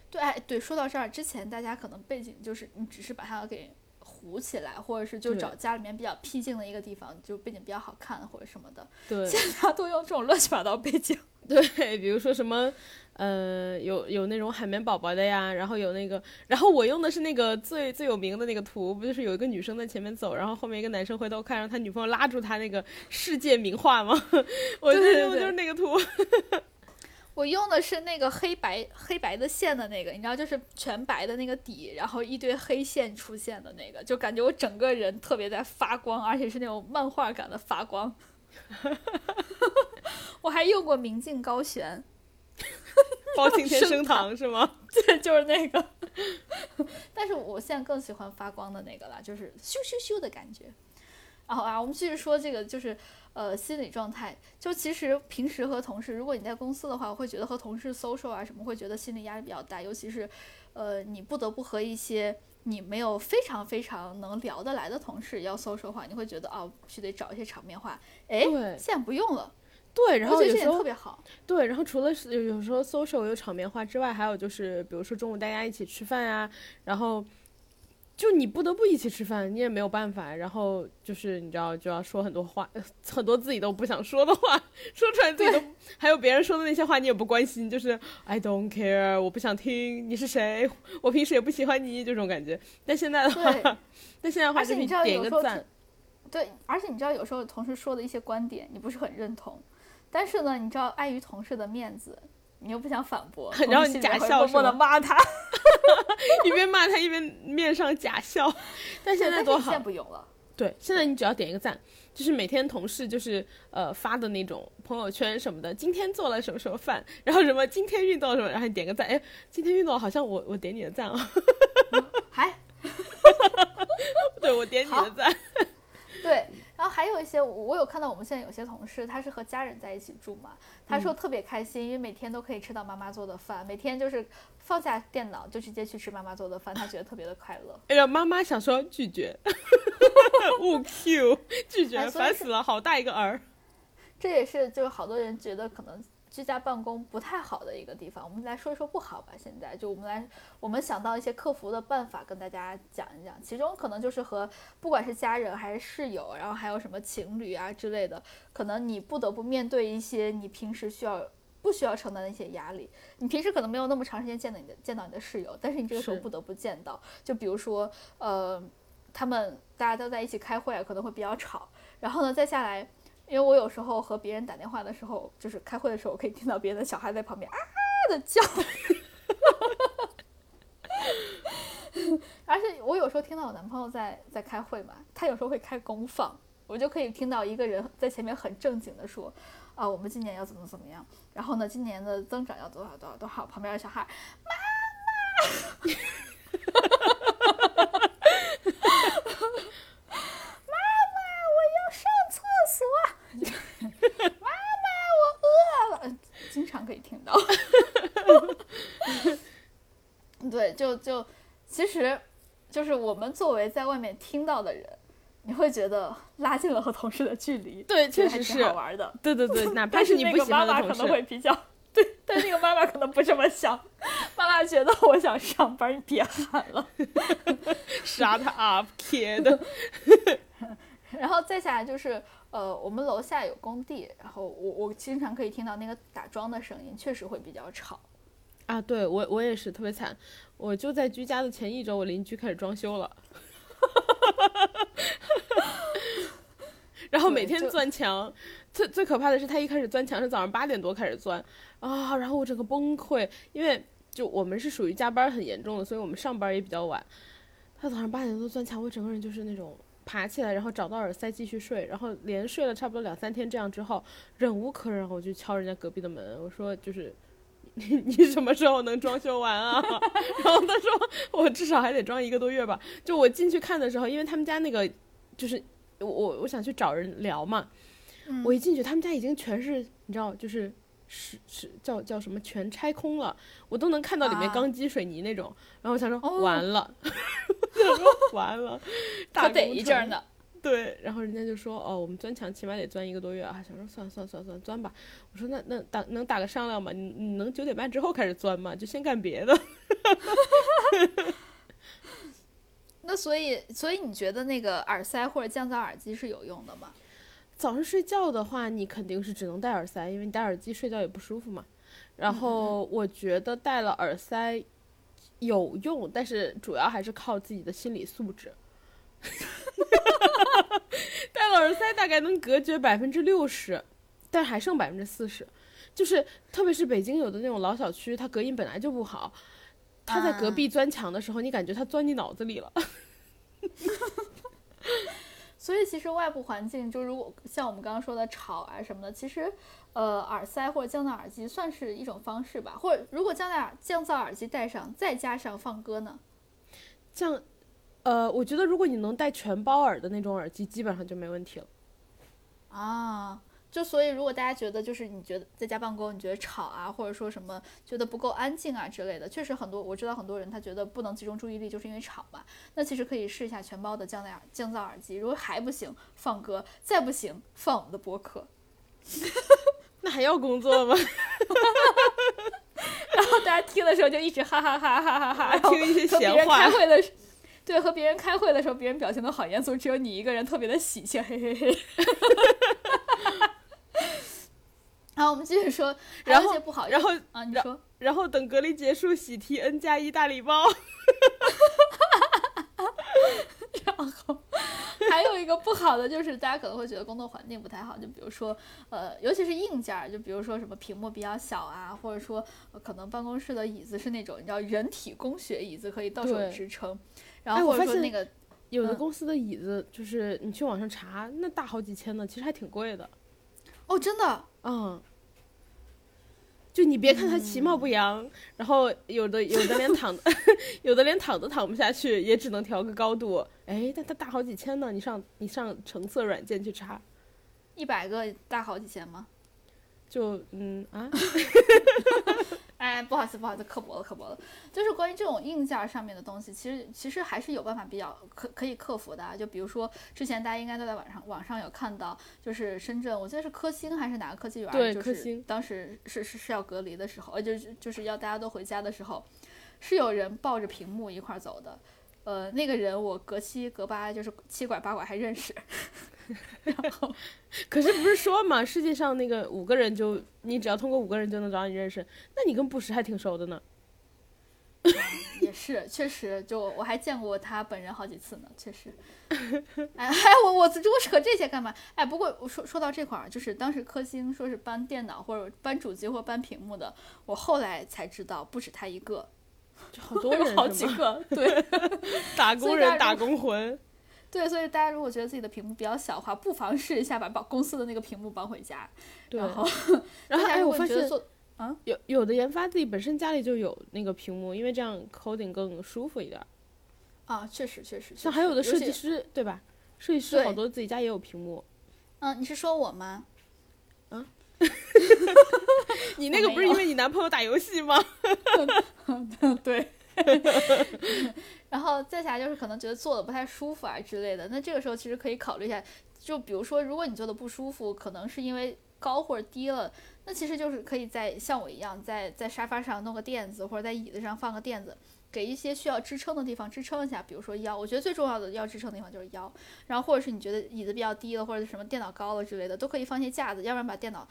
对，哎对，说到这儿之前，大家可能背景就是你只是把它给。糊起来，或者是就找家里面比较僻静的一个地方，就背景比较好看或者什么的。对，现在都用这种乱七八糟背景。对，比如说什么，呃，有有那种海绵宝宝的呀，然后有那个，然后我用的是那个最最有名的那个图，不就是有一个女生在前面走，然后后面一个男生回头看，让他女朋友拉住他那个世界名画吗？我用的就是那个图。我用的是那个黑白黑白的线的那个，你知道，就是全白的那个底，然后一堆黑线出现的那个，就感觉我整个人特别在发光，而且是那种漫画感的发光。我还用过明镜高悬，包青天升堂 是吗？对，就是那个。但是我现在更喜欢发光的那个了，就是咻咻咻的感觉。然后啊，我们继续说这个，就是。呃，心理状态就其实平时和同事，如果你在公司的话，我会觉得和同事 social 啊什么，会觉得心理压力比较大，尤其是，呃，你不得不和一些你没有非常非常能聊得来的同事要 social 的话，你会觉得哦，必须得找一些场面话。哎，现在不用了。对，然后有时候特别好。对，然后除了有有时候 social 有场面话之外，还有就是，比如说中午大家一起吃饭呀，然后。就你不得不一起吃饭，你也没有办法。然后就是你知道，就要说很多话，很多自己都不想说的话，说出来自己都还有别人说的那些话，你也不关心。就是 I don't care，我不想听你是谁，我平时也不喜欢你这种感觉。但现在的话，但现在的话，就你点一个赞。对，而且你知道，有时候同事说的一些观点，你不是很认同，但是呢，你知道，碍于同事的面子。你又不想反驳，然后你假笑，默默骂他 一边骂他一边面上假笑。但现在多好，现在不用了。对，现在你只要点一个赞，就是每天同事就是呃发的那种朋友圈什么的，今天做了什么什么饭，然后什么今天运动什么，然后你点个赞，哎，今天运动好像我我点你的赞啊，还，对我点你的赞，对。然后还有一些，我有看到我们现在有些同事，他是和家人在一起住嘛，他说特别开心，因为每天都可以吃到妈妈做的饭，每天就是放下电脑就直接去吃妈妈做的饭，他觉得特别的快乐。哎呀，妈妈想说拒绝，误 Q 拒绝，烦死了，好大一个儿。这也是就是好多人觉得可能。居家办公不太好的一个地方，我们来说一说不好吧。现在就我们来，我们想到一些克服的办法跟大家讲一讲。其中可能就是和不管是家人还是室友，然后还有什么情侣啊之类的，可能你不得不面对一些你平时需要不需要承担的一些压力。你平时可能没有那么长时间见到你的见到你的室友，但是你这个时候不得不见到。就比如说，呃，他们大家都在一起开会，可能会比较吵。然后呢，再下来。因为我有时候和别人打电话的时候，就是开会的时候，我可以听到别人的小孩在旁边啊的叫，而且我有时候听到我男朋友在在开会嘛，他有时候会开公放，我就可以听到一个人在前面很正经的说，啊，我们今年要怎么怎么样，然后呢，今年的增长要多少多少多少，旁边的小孩，妈。妈妈，我饿了，经常可以听到。对，就就，其实，就是我们作为在外面听到的人，你会觉得拉近了和同事的距离。对，确实是好玩的。对对对，哪怕是你不喜欢的同事，可能会比较 对，但那个妈妈可能不这么想。妈妈觉得我想上班，你别喊了。Shut up, kid。然后再下来就是。呃，我们楼下有工地，然后我我经常可以听到那个打桩的声音，确实会比较吵。啊，对我我也是特别惨，我就在居家的前一周，我邻居开始装修了，然后每天钻墙，最最可怕的是，他一开始钻墙是早上八点多开始钻啊，然后我整个崩溃，因为就我们是属于加班很严重的，所以我们上班也比较晚。他早上八点多钻墙，我整个人就是那种爬起来，然后找到耳塞继续睡，然后连睡了差不多两三天这样之后，忍无可忍，我就敲人家隔壁的门，我说就是你 你什么时候能装修完啊？然后他说我至少还得装一个多月吧。就我进去看的时候，因为他们家那个就是我我我想去找人聊嘛。我一进去，他们家已经全是，你知道，就是是是叫叫什么，全拆空了，我都能看到里面钢筋水泥那种。然后我想说，完了，完了，大得一阵呢。对，然后人家就说，哦，我们钻墙起码得钻一个多月啊。想说，算了算了算了算了，钻吧。我说，那那打能打个商量吗？你你能九点半之后开始钻吗？就先干别的。那所以所以你觉得那个耳塞或者降噪耳机是有用的吗？早上睡觉的话，你肯定是只能戴耳塞，因为你戴耳机睡觉也不舒服嘛。然后我觉得戴了耳塞有用，但是主要还是靠自己的心理素质。戴了耳塞大概能隔绝百分之六十，但还剩百分之四十。就是特别是北京有的那种老小区，它隔音本来就不好，他在隔壁钻墙的时候，你感觉他钻你脑子里了。所以其实外部环境就如果像我们刚刚说的吵啊什么的，其实，呃，耳塞或者降噪耳机算是一种方式吧。或者如果降噪降噪耳机戴上，再加上放歌呢？降，呃，我觉得如果你能戴全包耳的那种耳机，基本上就没问题了。啊。就所以，如果大家觉得就是你觉得在家办公，你觉得吵啊，或者说什么觉得不够安静啊之类的，确实很多我知道很多人他觉得不能集中注意力，就是因为吵嘛。那其实可以试一下全包的降噪耳降噪耳机，如果还不行，放歌；再不行，放我们的播客。那还要工作吗？然后大家听的时候就一直哈哈哈哈哈哈，听一些闲话。开会的，对，和别人开会的时候，别人表情都好严肃，只有你一个人特别的喜庆，嘿嘿嘿。然后我们继续说，然后不好，然后啊，你说，然后等隔离结束，喜提 N 加一大礼包。然后还有一个不好的就是，大家可能会觉得工作环境不太好，就比如说，呃，尤其是硬件，就比如说什么屏幕比较小啊，或者说可能办公室的椅子是那种你知道人体工学椅子，可以到手支撑。然后或者说那个有的公司的椅子，就是你去网上查，那大好几千呢，其实还挺贵的。哦，真的，嗯。就你别看它其貌不扬，然后有的有的连躺，有的连躺都躺不下去，也只能调个高度。哎，但它大好几千呢，你上你上橙色软件去查，一百个大好几千吗？就嗯啊。哎，不好意思，不好意思，刻薄了，刻薄了。就是关于这种硬件上面的东西，其实其实还是有办法比较可可以克服的。就比如说之前大家应该都在网上网上有看到，就是深圳，我记得是科兴还是哪个科技园，就是当时是是是要隔离的时候，呃，就是就是要大家都回家的时候，是有人抱着屏幕一块走的。呃，那个人我隔七隔八就是七拐八拐还认识。然后，可是不是说嘛，世界上那个五个人就你只要通过五个人就能找你认识，那你跟布什还挺熟的呢。也是，确实，就我还见过他本人好几次呢，确实。哎，我我我扯这些干嘛？哎，不过我说说到这块儿，就是当时科兴说是搬电脑或者搬主机或搬屏幕的，我后来才知道不止他一个，就好多人，好几个，对，打工人，打工魂。对，所以大家如果觉得自己的屏幕比较小的话，不妨试一下把把公司的那个屏幕搬回家。然后，然后哎，我发现啊，有有的研发自己本身家里就有那个屏幕，因为这样 coding 更舒服一点。啊，确实确实。像还有的设计师对吧？设计师好多自己家也有屏幕。嗯，你是说我吗？嗯。你那个不是因为你男朋友打游戏吗？对。然后再下来就是可能觉得坐的不太舒服啊之类的，那这个时候其实可以考虑一下，就比如说如果你坐的不舒服，可能是因为高或者低了，那其实就是可以在像我一样，在在沙发上弄个垫子，或者在椅子上放个垫子，给一些需要支撑的地方支撑一下，比如说腰，我觉得最重要的要支撑的地方就是腰，然后或者是你觉得椅子比较低了，或者什么电脑高了之类的，都可以放些架子，要不然把电脑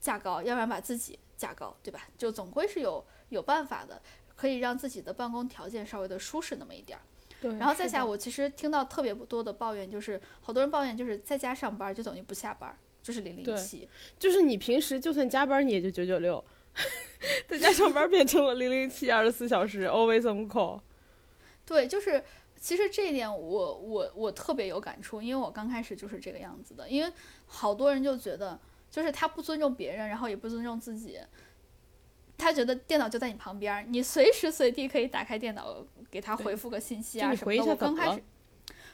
架高，要不然把自己架高，对吧？就总归是有有办法的。可以让自己的办公条件稍微的舒适那么一点儿，对。然后再下，我其实听到特别多的抱怨，就是好多人抱怨就是在家上班就等于不下班，就是零零七。就是你平时就算加班，你也就九九六，在家上班变成了零零七，二十四小时 always on call。对，就是其实这一点我我我特别有感触，因为我刚开始就是这个样子的，因为好多人就觉得，就是他不尊重别人，然后也不尊重自己。他觉得电脑就在你旁边，你随时随地可以打开电脑给他回复个信息啊什么的。我刚开始，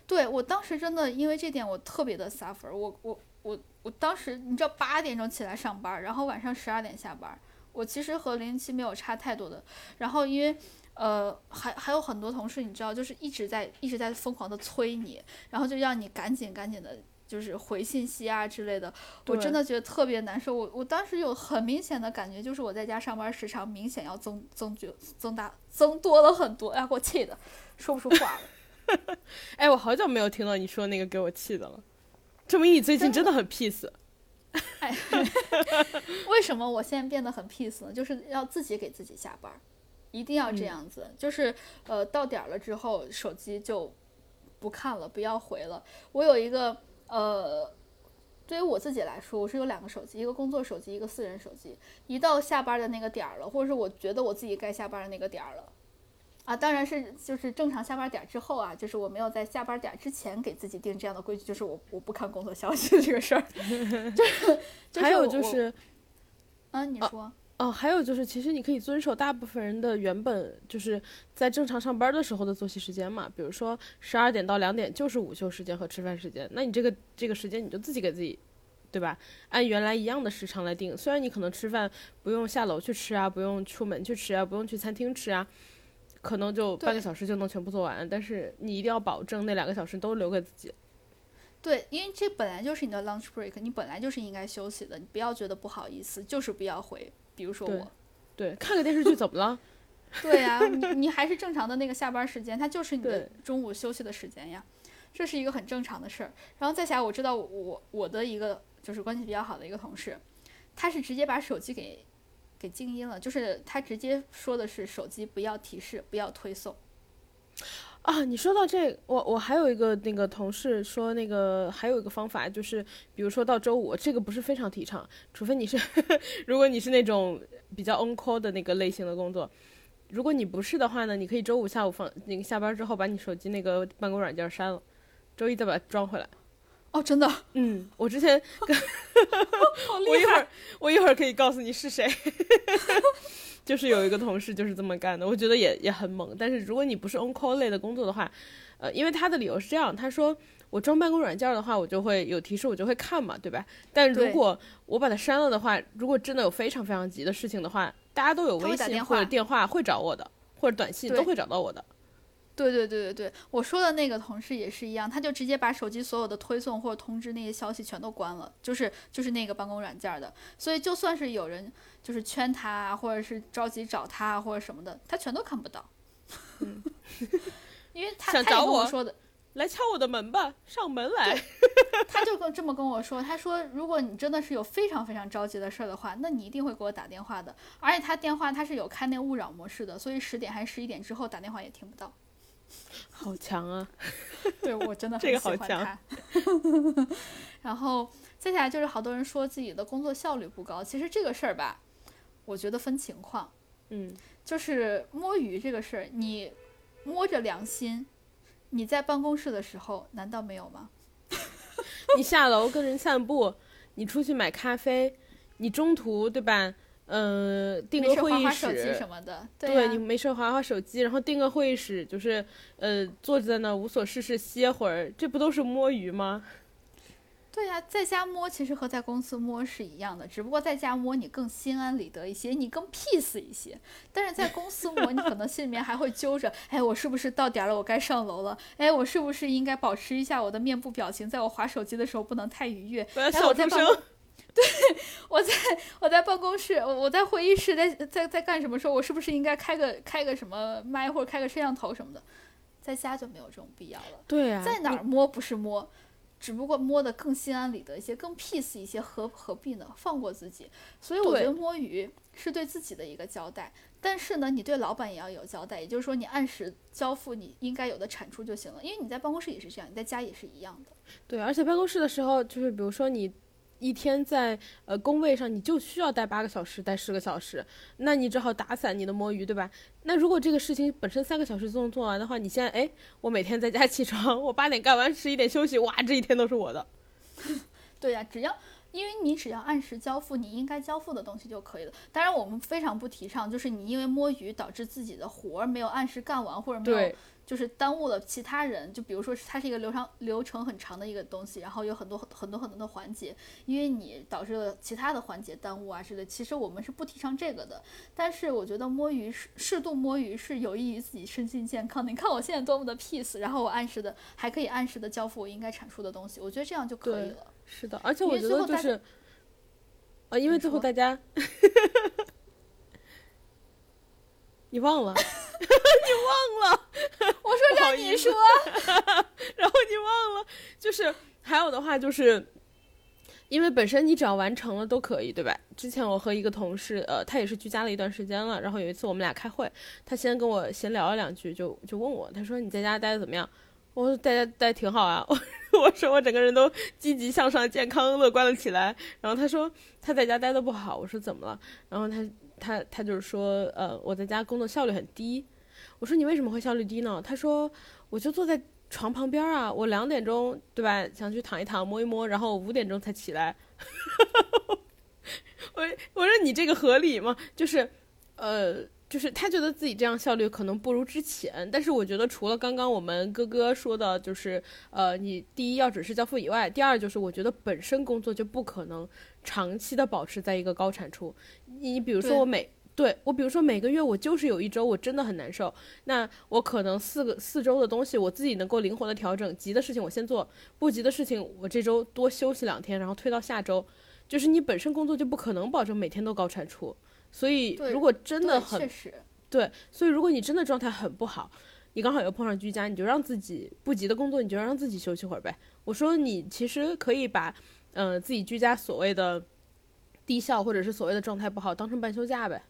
对我当时真的因为这点我特别的 suffer。我我我我当时你知道八点钟起来上班，然后晚上十二点下班。我其实和零零七没有差太多的。然后因为呃还还有很多同事你知道就是一直在一直在疯狂的催你，然后就让你赶紧赶紧的。就是回信息啊之类的，我真的觉得特别难受。我我当时有很明显的感觉，就是我在家上班时长明显要增增就增大增多了很多，哎，给我气的说不出话了。哎，我好久没有听到你说那个给我气的了，证明你最近真的很 peace。哎，为什么我现在变得很 peace 呢？就是要自己给自己下班，一定要这样子。就是呃，到点了之后，手机就不看了，不要回了。我有一个。呃，对于我自己来说，我是有两个手机，一个工作手机，一个私人手机。一到下班的那个点儿了，或者是我觉得我自己该下班的那个点儿了，啊，当然是就是正常下班点之后啊，就是我没有在下班点之前给自己定这样的规矩，就是我我不看工作消息这个事儿。还有就是，嗯，你说。哦，还有就是，其实你可以遵守大部分人的原本就是在正常上班的时候的作息时间嘛。比如说十二点到两点就是午休时间和吃饭时间，那你这个这个时间你就自己给自己，对吧？按原来一样的时长来定。虽然你可能吃饭不用下楼去吃啊，不用出门去吃啊，不用去餐厅吃啊，可能就半个小时就能全部做完。但是你一定要保证那两个小时都留给自己。对，因为这本来就是你的 lunch break，你本来就是应该休息的，你不要觉得不好意思，就是不要回。比如说我，对，看个电视剧怎么了？对呀，你你还是正常的那个下班时间，它就是你的中午休息的时间呀，这是一个很正常的事儿。然后再下来，我知道我我的一个就是关系比较好的一个同事，他是直接把手机给给静音了，就是他直接说的是手机不要提示，不要推送。啊，你说到这，我我还有一个那个同事说，那个还有一个方法，就是比如说到周五，这个不是非常提倡，除非你是，如果你是那种比较 on call 的那个类型的工作，如果你不是的话呢，你可以周五下午放那个下班之后把你手机那个办公软件删了，周一再把它装回来。哦，真的？嗯，我之前，我一会儿我一会儿可以告诉你是谁。就是有一个同事就是这么干的，我觉得也也很猛。但是如果你不是 on call 类的工作的话，呃，因为他的理由是这样，他说我装办公软件的话，我就会有提示，我就会看嘛，对吧？但如果我把它删了的话，如果真的有非常非常急的事情的话，大家都有微信或者电话会找我的，或者短信都会找到我的。对对对对对，我说的那个同事也是一样，他就直接把手机所有的推送或者通知那些消息全都关了，就是就是那个办公软件的，所以就算是有人。就是圈他啊，或者是着急找他啊，或者什么的，他全都看不到。嗯，因为他想找我说的，来敲我的门吧，上门来。他就跟这么跟我说，他说如果你真的是有非常非常着急的事儿的话，那你一定会给我打电话的。而且他电话他是有开那勿扰模式的，所以十点还是十一点之后打电话也听不到。好强啊！对我真的很喜欢他。然后接下来就是好多人说自己的工作效率不高，其实这个事儿吧。我觉得分情况，嗯，就是摸鱼这个事儿，你摸着良心，你在办公室的时候难道没有吗？你下楼跟人散步，你出去买咖啡，你中途对吧？嗯，订个会议室什么的，对你没事划划手机，然后订个会议室，就是呃坐在那无所事事歇会儿，这不都是摸鱼吗？对呀，在家摸其实和在公司摸是一样的，只不过在家摸你更心安理得一些，你更 peace 一些。但是在公司摸，你可能心里面还会揪着，哎，我是不是到点了？我该上楼了？哎，我是不是应该保持一下我的面部表情，在我划手机的时候不能太愉悦？哎，我在办公，对，我在我在办公室，我我在会议室，在在在干什么时候？我是不是应该开个开个什么麦或者开个摄像头什么的？在家就没有这种必要了。对呀，在哪儿摸不是摸？只不过摸得更心安理得一些，更 peace 一些，何何必呢？放过自己。所以我觉得摸鱼是对自己的一个交代，但是呢，你对老板也要有交代，也就是说你按时交付你应该有的产出就行了。因为你在办公室也是这样，你在家也是一样的。对，而且办公室的时候，就是比如说你一天在呃工位上，你就需要待八个小时，待十个小时，那你只好打散你的摸鱼，对吧？那如果这个事情本身三个小时就能做完的话，你现在哎，我每天在家起床，我八点干完，十一点休息，哇，这一天都是我的。对呀，只要。因为你只要按时交付你应该交付的东西就可以了。当然，我们非常不提倡，就是你因为摸鱼导致自己的活儿没有按时干完，或者没有就是耽误了其他人。就比如说，它是一个流程流程很长的一个东西，然后有很多很多很多的环节，因为你导致了其他的环节耽误啊之类。其实我们是不提倡这个的。但是我觉得摸鱼适适度摸鱼是有益于自己身心健康。你看我现在多么的 peace，然后我按时的还可以按时的交付我应该产出的东西，我觉得这样就可以了。是的，而且我觉得就是，啊，因为最后大家，你忘了，你忘了，我说让你说，然后你忘了，就是还有的话就是，因为本身你只要完成了都可以，对吧？之前我和一个同事，呃，他也是居家了一段时间了，然后有一次我们俩开会，他先跟我闲聊了两句，就就问我，他说你在家待的怎么样？我说待家待挺好啊，我我说我整个人都积极向上、健康乐观了起来。然后他说他在家待的不好，我说怎么了？然后他他他就是说，呃，我在家工作效率很低。我说你为什么会效率低呢？他说我就坐在床旁边啊，我两点钟对吧，想去躺一躺、摸一摸，然后五点钟才起来。我我说你这个合理吗？就是呃。就是他觉得自己这样效率可能不如之前，但是我觉得除了刚刚我们哥哥说的，就是呃，你第一要准时交付以外，第二就是我觉得本身工作就不可能长期的保持在一个高产出。你比如说我每对我比如说每个月我就是有一周我真的很难受，那我可能四个四周的东西我自己能够灵活的调整，急的事情我先做，不急的事情我这周多休息两天，然后推到下周。就是你本身工作就不可能保证每天都高产出。所以，如果真的很对，所以如果你真的状态很不好，你刚好又碰上居家，你就让自己不急的工作，你就让自己休息会儿呗。我说你其实可以把，嗯，自己居家所谓的低效或者是所谓的状态不好当成半休假呗。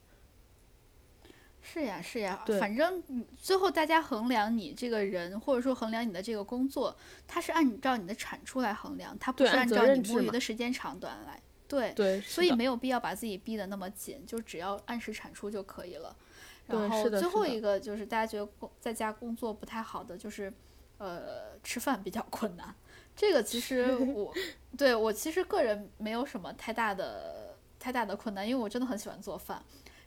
是呀，是呀，反正最后大家衡量你这个人，或者说衡量你的这个工作，它是按照你的产出来衡量，它不是按照你摸鱼的时间长短来。对，所以没有必要把自己逼得那么紧，就只要按时产出就可以了。然后最后一个就是大家觉得工在家工作不太好的，就是呃吃饭比较困难。这个其实我对我其实个人没有什么太大的太大的困难，因为我真的很喜欢做饭。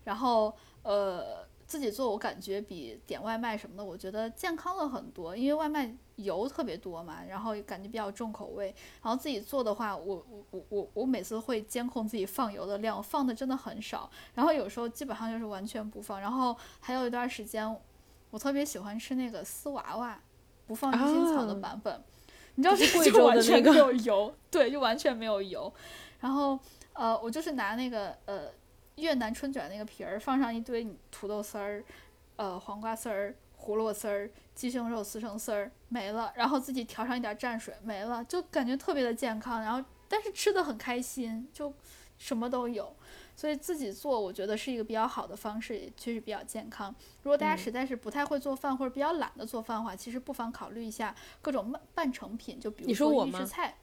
然后呃。自己做我感觉比点外卖什么的，我觉得健康了很多，因为外卖油特别多嘛，然后感觉比较重口味。然后自己做的话，我我我我我每次会监控自己放油的量，放的真的很少。然后有时候基本上就是完全不放。然后还有一段时间，我特别喜欢吃那个丝娃娃，不放鱼腥草的版本。你知道是贵州的那个？没有 油，对，就完全没有油。然后呃，我就是拿那个呃。越南春卷那个皮儿，放上一堆土豆丝儿，呃，黄瓜丝儿、胡萝卜丝儿、鸡胸肉撕成丝儿，没了。然后自己调上一点蘸水，没了，就感觉特别的健康。然后，但是吃的很开心，就什么都有。所以自己做，我觉得是一个比较好的方式，也确实比较健康。如果大家实在是不太会做饭或者比较懒得做饭的话，其实不妨考虑一下各种半半成品，就比如说预制菜。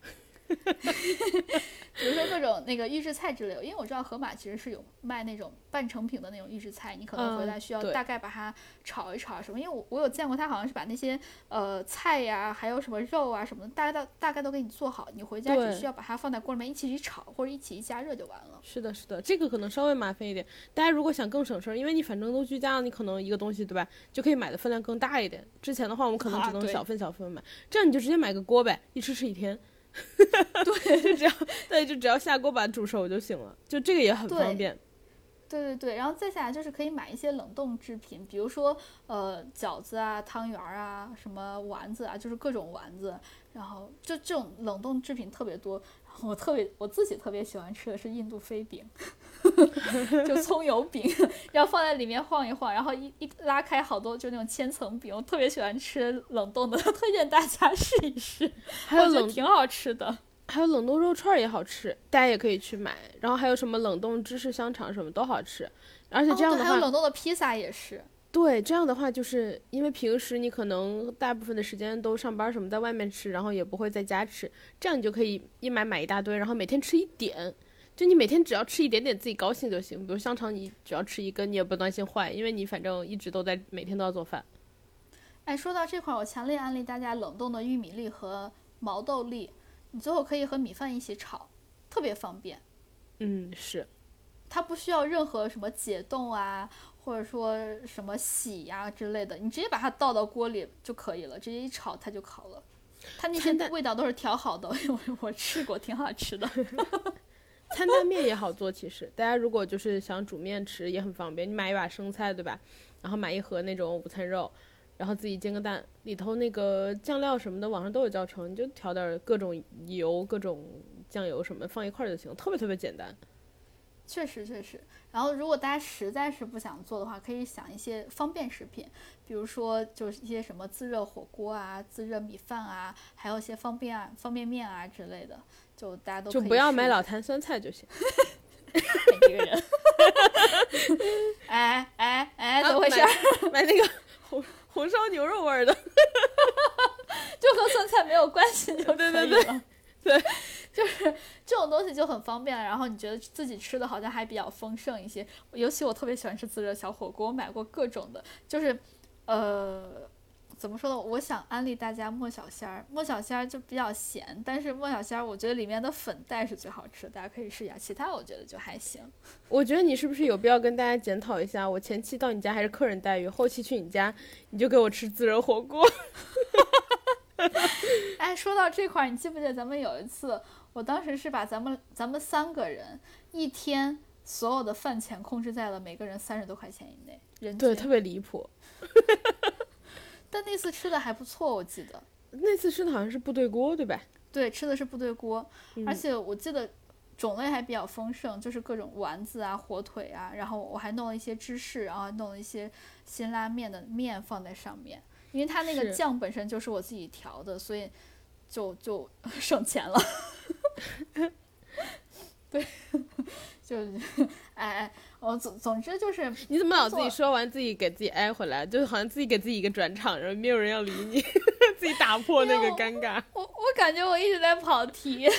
比如说各种那个预制菜之类的，因为我知道盒马其实是有卖那种半成品的那种预制菜，你可能回来需要大概把它炒一炒什么。因为我我有见过他好像是把那些呃菜呀，还有什么肉啊什么的，大概都大概都给你做好，你回家只需要把它放在锅里面一起去炒或者一起一加热就完了。是的，是的，这个可能稍微麻烦一点。大家如果想更省事儿，因为你反正都居家了，你可能一个东西对吧，就可以买的分量更大一点。之前的话我们可能只能小份小份买，这样你就直接买个锅呗，一吃吃一天。对，就只要对，就只要下锅把煮熟就行了，就这个也很方便。对对对，然后再下来就是可以买一些冷冻制品，比如说呃饺子啊、汤圆儿啊、什么丸子啊，就是各种丸子，然后就这种冷冻制品特别多。我特别我自己特别喜欢吃的是印度飞饼，就葱油饼，然后放在里面晃一晃，然后一一拉开好多就那种千层饼，我特别喜欢吃冷冻的，推荐大家试一试，还有冷挺好吃的，还有冷冻肉串也好吃，大家也可以去买，然后还有什么冷冻芝士香肠什么都好吃，而且这样的话，还有冷冻的披萨也是，对，这样的话，就是因为平时你可能大部分的时间都上班什么，在外面吃，然后也不会在家吃，这样你就可以一买买一大堆，然后每天吃一点，就你每天只要吃一点点，自己高兴就行。比如香肠，你只要吃一根，你也不担心坏，因为你反正一直都在每天都要做饭。哎，说到这块儿，我强烈安利大家冷冻的玉米粒和毛豆粒，你最后可以和米饭一起炒，特别方便。嗯，是。它不需要任何什么解冻啊。或者说什么洗呀之类的，你直接把它倒到锅里就可以了，直接一炒它就烤了。它那些味道都是调好的，我我吃过，挺好吃的。餐蛋面也好做，其实大家如果就是想煮面吃也很方便，你买一把生菜对吧？然后买一盒那种午餐肉，然后自己煎个蛋，里头那个酱料什么的网上都有教程，你就调点各种油、各种酱油什么放一块就行，特别特别简单。确实确实，然后如果大家实在是不想做的话，可以想一些方便食品，比如说就是一些什么自热火锅啊、自热米饭啊，还有一些方便啊、方便面啊之类的，就大家都就不要买老坛酸菜就行。你这个人，哎哎哎，怎么回事？买那个红红烧牛肉味的，就和酸菜没有关系就可以了。对，就是这种东西就很方便，然后你觉得自己吃的好像还比较丰盛一些。尤其我特别喜欢吃自热小火锅，我买过各种的，就是，呃，怎么说呢？我想安利大家莫小仙儿，莫小仙儿就比较咸，但是莫小仙儿我觉得里面的粉带是最好吃的，大家可以试一下。其他我觉得就还行。我觉得你是不是有必要跟大家检讨一下？我前期到你家还是客人待遇，后期去你家你就给我吃自热火锅。哎，说到这块儿，你记不记得咱们有一次，我当时是把咱们咱们三个人一天所有的饭钱控制在了每个人三十多块钱以内，人对，特别离谱。但那次吃的还不错，我记得那次吃的好像是部队锅，对吧？对，吃的是部队锅，而且我记得种类还比较丰盛，就是各种丸子啊、火腿啊，然后我还弄了一些芝士，然后弄了一些辛拉面的面放在上面。因为它那个酱本身就是我自己调的，所以就就 省钱了。对，就哎哎，我总总之就是，你怎么老自己说完自己给自己挨回来，就好像自己给自己一个转场，然后没有人要理你，自己打破那个尴尬。我我感觉我一直在跑题。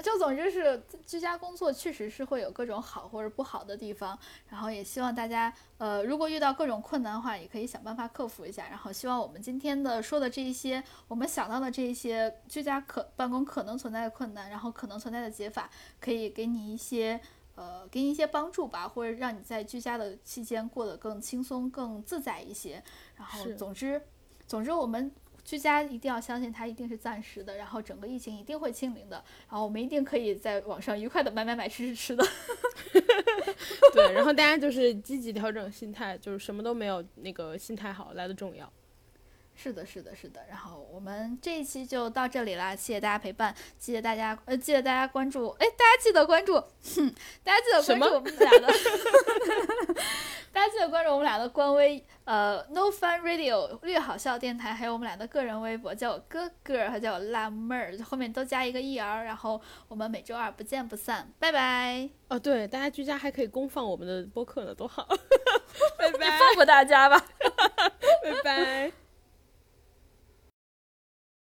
就总之是居家工作，确实是会有各种好或者不好的地方。然后也希望大家，呃，如果遇到各种困难的话，也可以想办法克服一下。然后希望我们今天的说的这一些，我们想到的这一些居家可办公可能存在的困难，然后可能存在的解法，可以给你一些，呃，给你一些帮助吧，或者让你在居家的期间过得更轻松、更自在一些。然后总之，总之我们。居家一定要相信它一定是暂时的，然后整个疫情一定会清零的，然后我们一定可以在网上愉快的买买买吃吃吃的。对，然后大家就是积极调整心态，就是什么都没有那个心态好来的重要。是的，是的，是的。然后我们这一期就到这里啦，谢谢大家陪伴，记得大家呃，记得大家关注，哎，大家记得关注，哼，大家记得关注我们俩的，大家记得关注我们俩的官微，呃，No Fun Radio 略好笑电台，还有我们俩的个人微博，叫我哥哥，还叫我辣妹儿，后面都加一个 er，然后我们每周二不见不散，拜拜。哦，对，大家居家还可以公放我们的播客呢，多好，拜拜，放过大家吧。